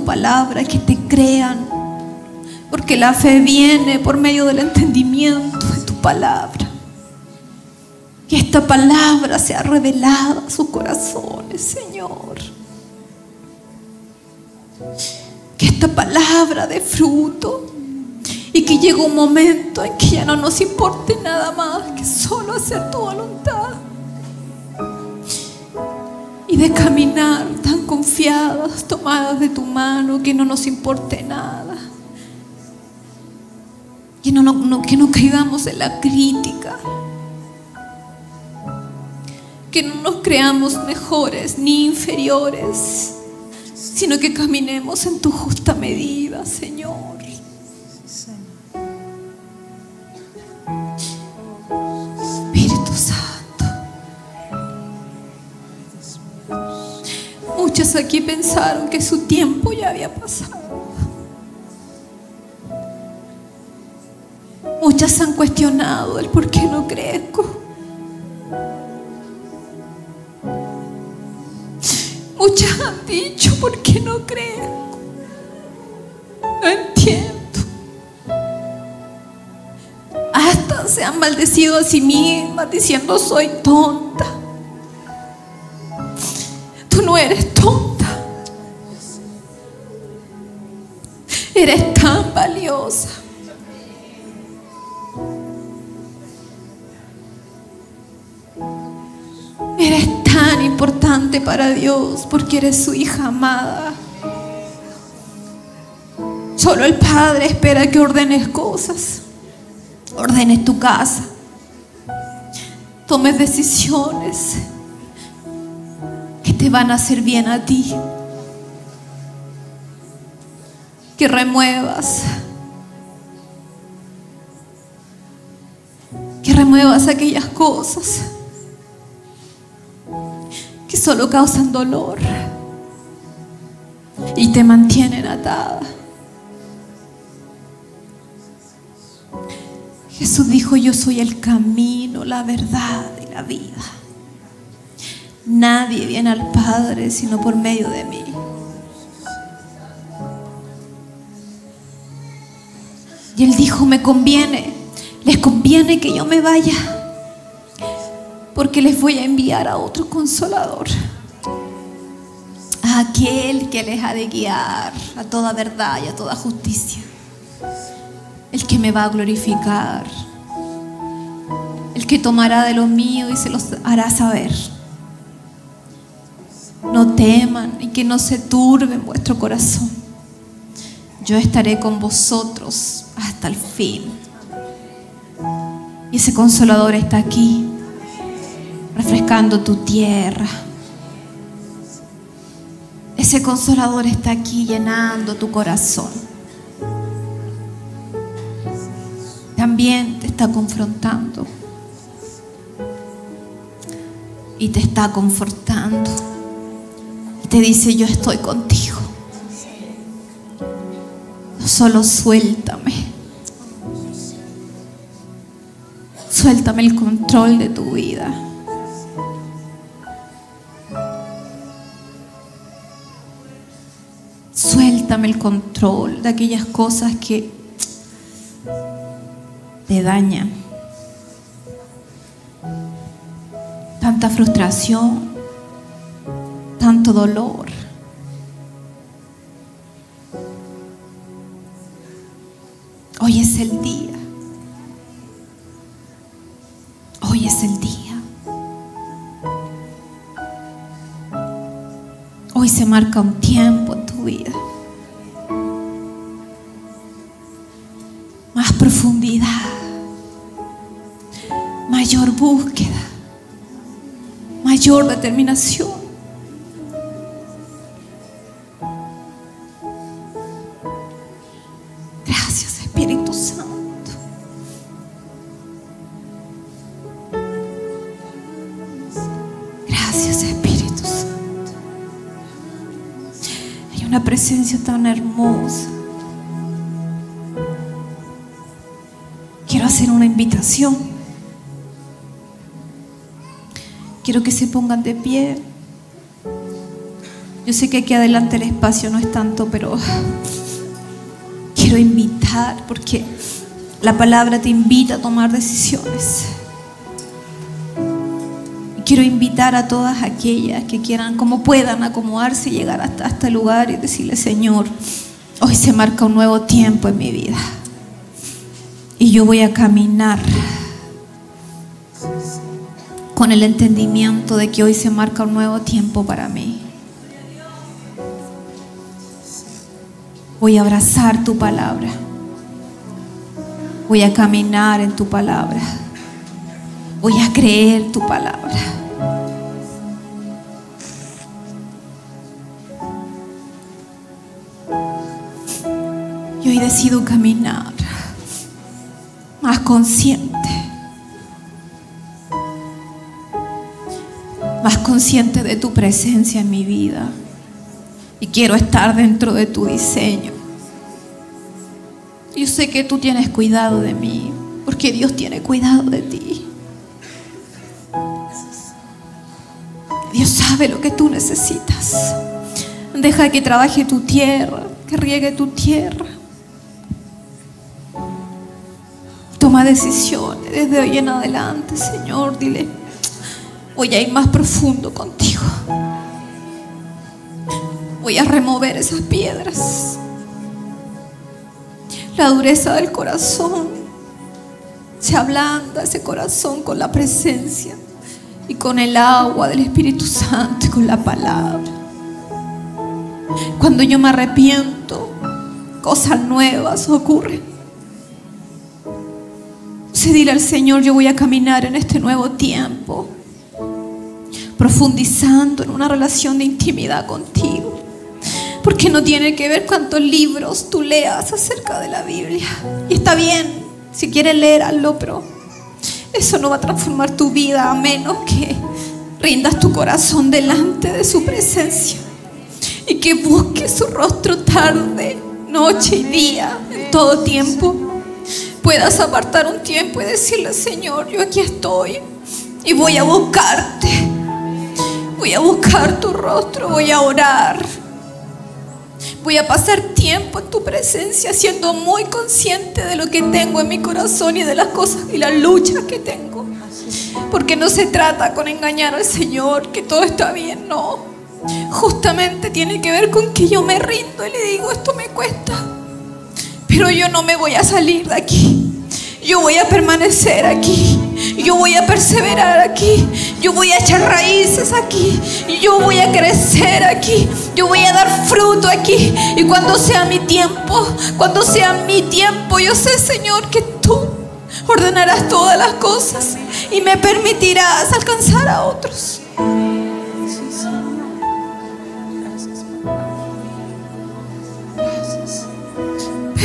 Palabra, que te crean. Porque la fe viene por medio del entendimiento de tu palabra. Que esta palabra sea revelada a sus corazones, Señor. Que esta palabra de fruto y que llegue un momento en que ya no nos importe nada más que solo hacer tu voluntad. Y de caminar tan confiadas, tomadas de tu mano, que no nos importe nada. Que no, que no caigamos en la crítica. Que no nos creamos mejores ni inferiores sino que caminemos en tu justa medida, Señor. Muchos aquí pensaron que su tiempo ya había pasado. Muchas han cuestionado el por qué no crezco. Muchas han dicho, ¿por qué no creo? No entiendo. Hasta se han maldecido a sí mismas diciendo, soy tonta. Tú no eres tonta. Eres tan valiosa. Eres tan importante para Dios porque eres su hija amada. Solo el Padre espera que ordenes cosas, ordenes tu casa, tomes decisiones que te van a hacer bien a ti, que remuevas, que remuevas aquellas cosas que solo causan dolor y te mantienen atada. Jesús dijo, yo soy el camino, la verdad y la vida. Nadie viene al Padre sino por medio de mí. Y él dijo, me conviene, les conviene que yo me vaya porque les voy a enviar a otro consolador. A aquel que les ha de guiar a toda verdad y a toda justicia. El que me va a glorificar. El que tomará de lo mío y se los hará saber. No teman y que no se turbe vuestro corazón. Yo estaré con vosotros hasta el fin. Y ese consolador está aquí refrescando tu tierra. Ese consolador está aquí llenando tu corazón. También te está confrontando y te está confortando. Te dice, yo estoy contigo. Solo suéltame. Suéltame el control de tu vida. Suéltame el control de aquellas cosas que te dañan. Tanta frustración, tanto dolor. Hoy es el día. Hoy es el día. Hoy se marca un tiempo en tu vida. Más profundidad. Mayor búsqueda. Mayor determinación. Presencia tan hermosa. hacer una invitación. Quiero que se pongan de pie. Yo sé que aquí adelante el espacio no es tanto, pero quiero invitar porque la palabra te invita a tomar decisiones. Quiero invitar a todas aquellas que quieran, como puedan, acomodarse y llegar hasta este lugar y decirle, Señor, hoy se marca un nuevo tiempo en mi vida. Y yo voy a caminar con el entendimiento de que hoy se marca un nuevo tiempo para mí. Voy a abrazar tu palabra. Voy a caminar en tu palabra. Voy a creer tu palabra. Hoy decido caminar más consciente. Más consciente de tu presencia en mi vida. Y quiero estar dentro de tu diseño. Yo sé que tú tienes cuidado de mí, porque Dios tiene cuidado de ti. Dios sabe lo que tú necesitas. Deja que trabaje tu tierra, que riegue tu tierra. Toma decisiones desde hoy en adelante, Señor. Dile, voy a ir más profundo contigo. Voy a remover esas piedras. La dureza del corazón. Se ablanda ese corazón con la presencia y con el agua del Espíritu Santo y con la palabra. Cuando yo me arrepiento, cosas nuevas ocurren. Dile al Señor, yo voy a caminar en este nuevo tiempo, profundizando en una relación de intimidad contigo. Porque no tiene que ver cuántos libros tú leas acerca de la Biblia. Y está bien, si quieres leer, hazlo, pero eso no va a transformar tu vida a menos que rindas tu corazón delante de su presencia y que busques su rostro tarde, noche y día, en todo tiempo. Puedas apartar un tiempo y decirle, Señor, yo aquí estoy y voy a buscarte. Voy a buscar tu rostro, voy a orar. Voy a pasar tiempo en tu presencia siendo muy consciente de lo que tengo en mi corazón y de las cosas y las luchas que tengo. Porque no se trata con engañar al Señor, que todo está bien, no. Justamente tiene que ver con que yo me rindo y le digo, esto me cuesta. Pero yo no me voy a salir de aquí. Yo voy a permanecer aquí. Yo voy a perseverar aquí. Yo voy a echar raíces aquí. Yo voy a crecer aquí. Yo voy a dar fruto aquí. Y cuando sea mi tiempo, cuando sea mi tiempo, yo sé, Señor, que tú ordenarás todas las cosas y me permitirás alcanzar a otros.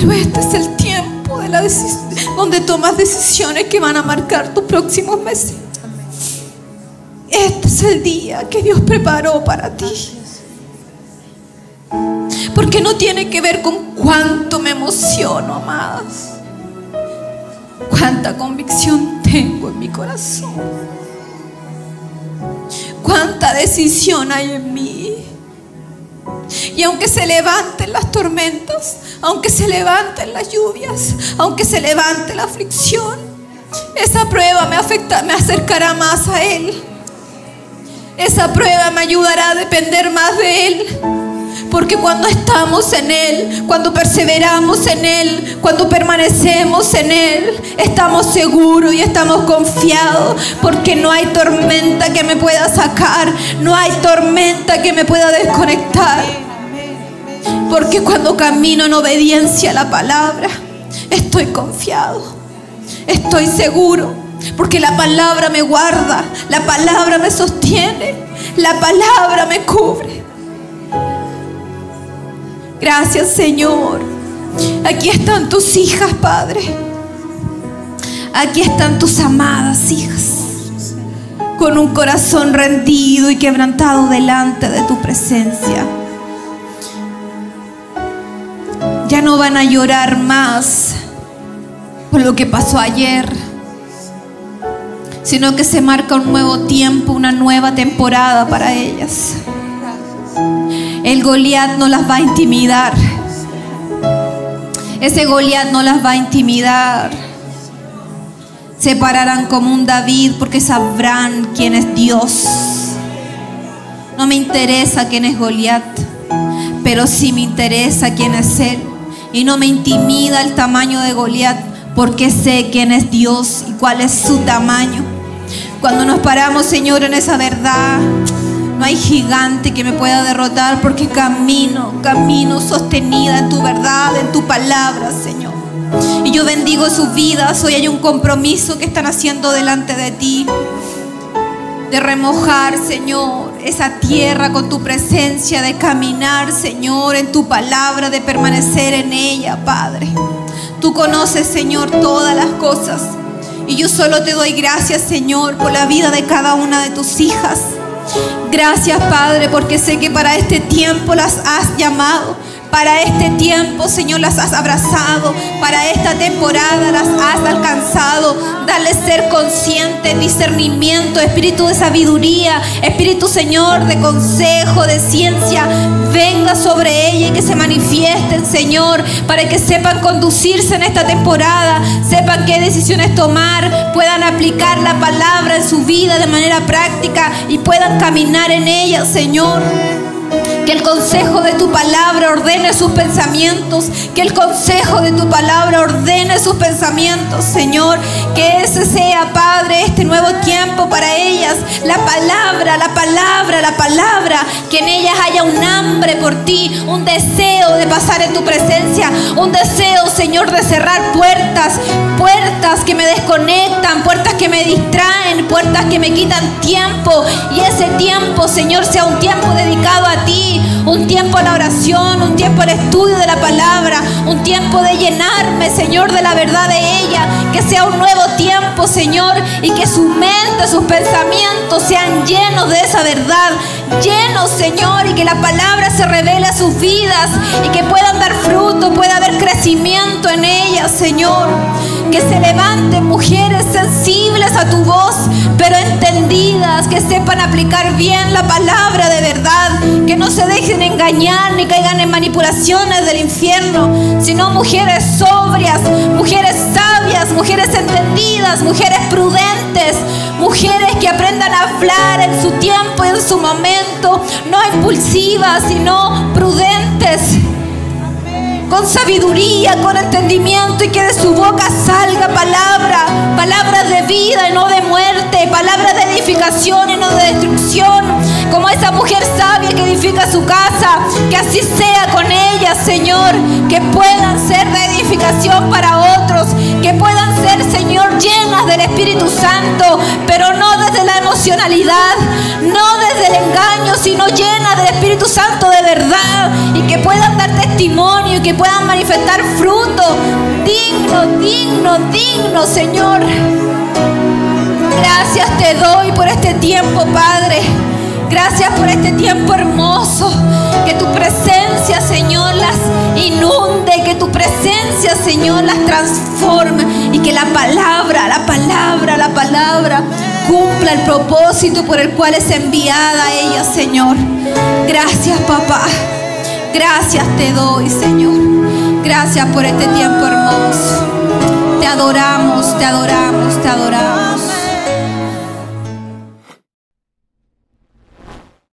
Pero este es el tiempo de la donde tomas decisiones que van a marcar tus próximos meses. Este es el día que Dios preparó para ti. Porque no tiene que ver con cuánto me emociono, amadas. Cuánta convicción tengo en mi corazón. Cuánta decisión hay en mí. Y aunque se levanten las tormentas, aunque se levanten las lluvias, aunque se levante la aflicción, esa prueba me afecta, me acercará más a Él. Esa prueba me ayudará a depender más de Él. Porque cuando estamos en Él, cuando perseveramos en Él, cuando permanecemos en Él, estamos seguros y estamos confiados. Porque no hay tormenta que me pueda sacar, no hay tormenta que me pueda desconectar. Porque cuando camino en obediencia a la palabra, estoy confiado, estoy seguro. Porque la palabra me guarda, la palabra me sostiene, la palabra me cubre. Gracias Señor. Aquí están tus hijas, Padre. Aquí están tus amadas hijas. Con un corazón rendido y quebrantado delante de tu presencia. Ya no van a llorar más. por lo que pasó ayer, sino que se marca un nuevo tiempo, una nueva temporada para ellas. El Goliat no las va a intimidar. Ese Goliat no las va a intimidar. Se pararán como un David porque sabrán quién es Dios. No me interesa quién es Goliat, pero sí me interesa quién es Él. Y no me intimida el tamaño de Goliat porque sé quién es Dios y cuál es su tamaño. Cuando nos paramos, Señor, en esa verdad, no hay gigante que me pueda derrotar porque camino, camino sostenida en tu verdad, en tu palabra, Señor. Y yo bendigo sus vidas. Hoy hay un compromiso que están haciendo delante de ti. De remojar, Señor, esa tierra con tu presencia, de caminar, Señor, en tu palabra, de permanecer en ella, Padre. Tú conoces, Señor, todas las cosas. Y yo solo te doy gracias, Señor, por la vida de cada una de tus hijas. Gracias, Padre, porque sé que para este tiempo las has llamado. Para este tiempo, Señor, las has abrazado. Para esta temporada las has alcanzado. Dale ser consciente, discernimiento, espíritu de sabiduría, espíritu, Señor, de consejo, de ciencia. Venga sobre ella y que se manifiesten, Señor, para que sepan conducirse en esta temporada, sepan qué decisiones tomar, puedan aplicar la palabra en su vida de manera práctica y puedan caminar en ella, Señor. Que el consejo de tu palabra ordene sus pensamientos. Que el consejo de tu palabra ordene sus pensamientos, Señor. Que ese sea, Padre, este nuevo tiempo para ellas. La palabra, la palabra, la palabra. Que en ellas haya un hambre por ti, un deseo de pasar en tu presencia. Un deseo, Señor, de cerrar puertas. Puertas que me desconectan, puertas que me distraen, puertas que me quitan tiempo. Y ese tiempo, Señor, sea un tiempo dedicado a ti, un tiempo a la oración, un tiempo al estudio de la palabra, un tiempo de llenarme, Señor, de la verdad de ella, que sea un nuevo tiempo, Señor, y que su mente, sus pensamientos sean llenos de esa verdad, llenos, Señor, y que la palabra se revele a sus vidas y que puedan dar fruto, pueda haber crecimiento en ellas, Señor. Que se levanten mujeres sensibles a tu voz, pero entendidas, que sepan aplicar bien la palabra de verdad, que no se dejen engañar ni caigan en manipulaciones del infierno, sino mujeres sobrias, mujeres sabias, mujeres entendidas, mujeres prudentes, mujeres que aprendan a hablar en su tiempo y en su momento, no impulsivas, sino prudentes con sabiduría, con entendimiento y que de su boca salga palabra, palabras de vida y no de muerte, palabras de edificación y no de destrucción, como esa mujer sabia que edifica su casa, que así sea con ella, Señor, que puedan ser de edificación para otros, que puedan ser, Señor, llenas del Espíritu Santo, pero no desde la emocionalidad, no desde el engaño, sino llenas del Espíritu Santo de verdad y que puedan dar testimonio y que puedan manifestar fruto digno, digno, digno, Señor. Gracias te doy por este tiempo, Padre. Gracias por este tiempo hermoso. Que tu presencia, Señor, las inunde. Que tu presencia, Señor, las transforme. Y que la palabra, la palabra, la palabra cumpla el propósito por el cual es enviada ella, Señor. Gracias, papá. Gracias te doy, Señor. Gracias por este tiempo hermoso. Te adoramos, te adoramos, te adoramos.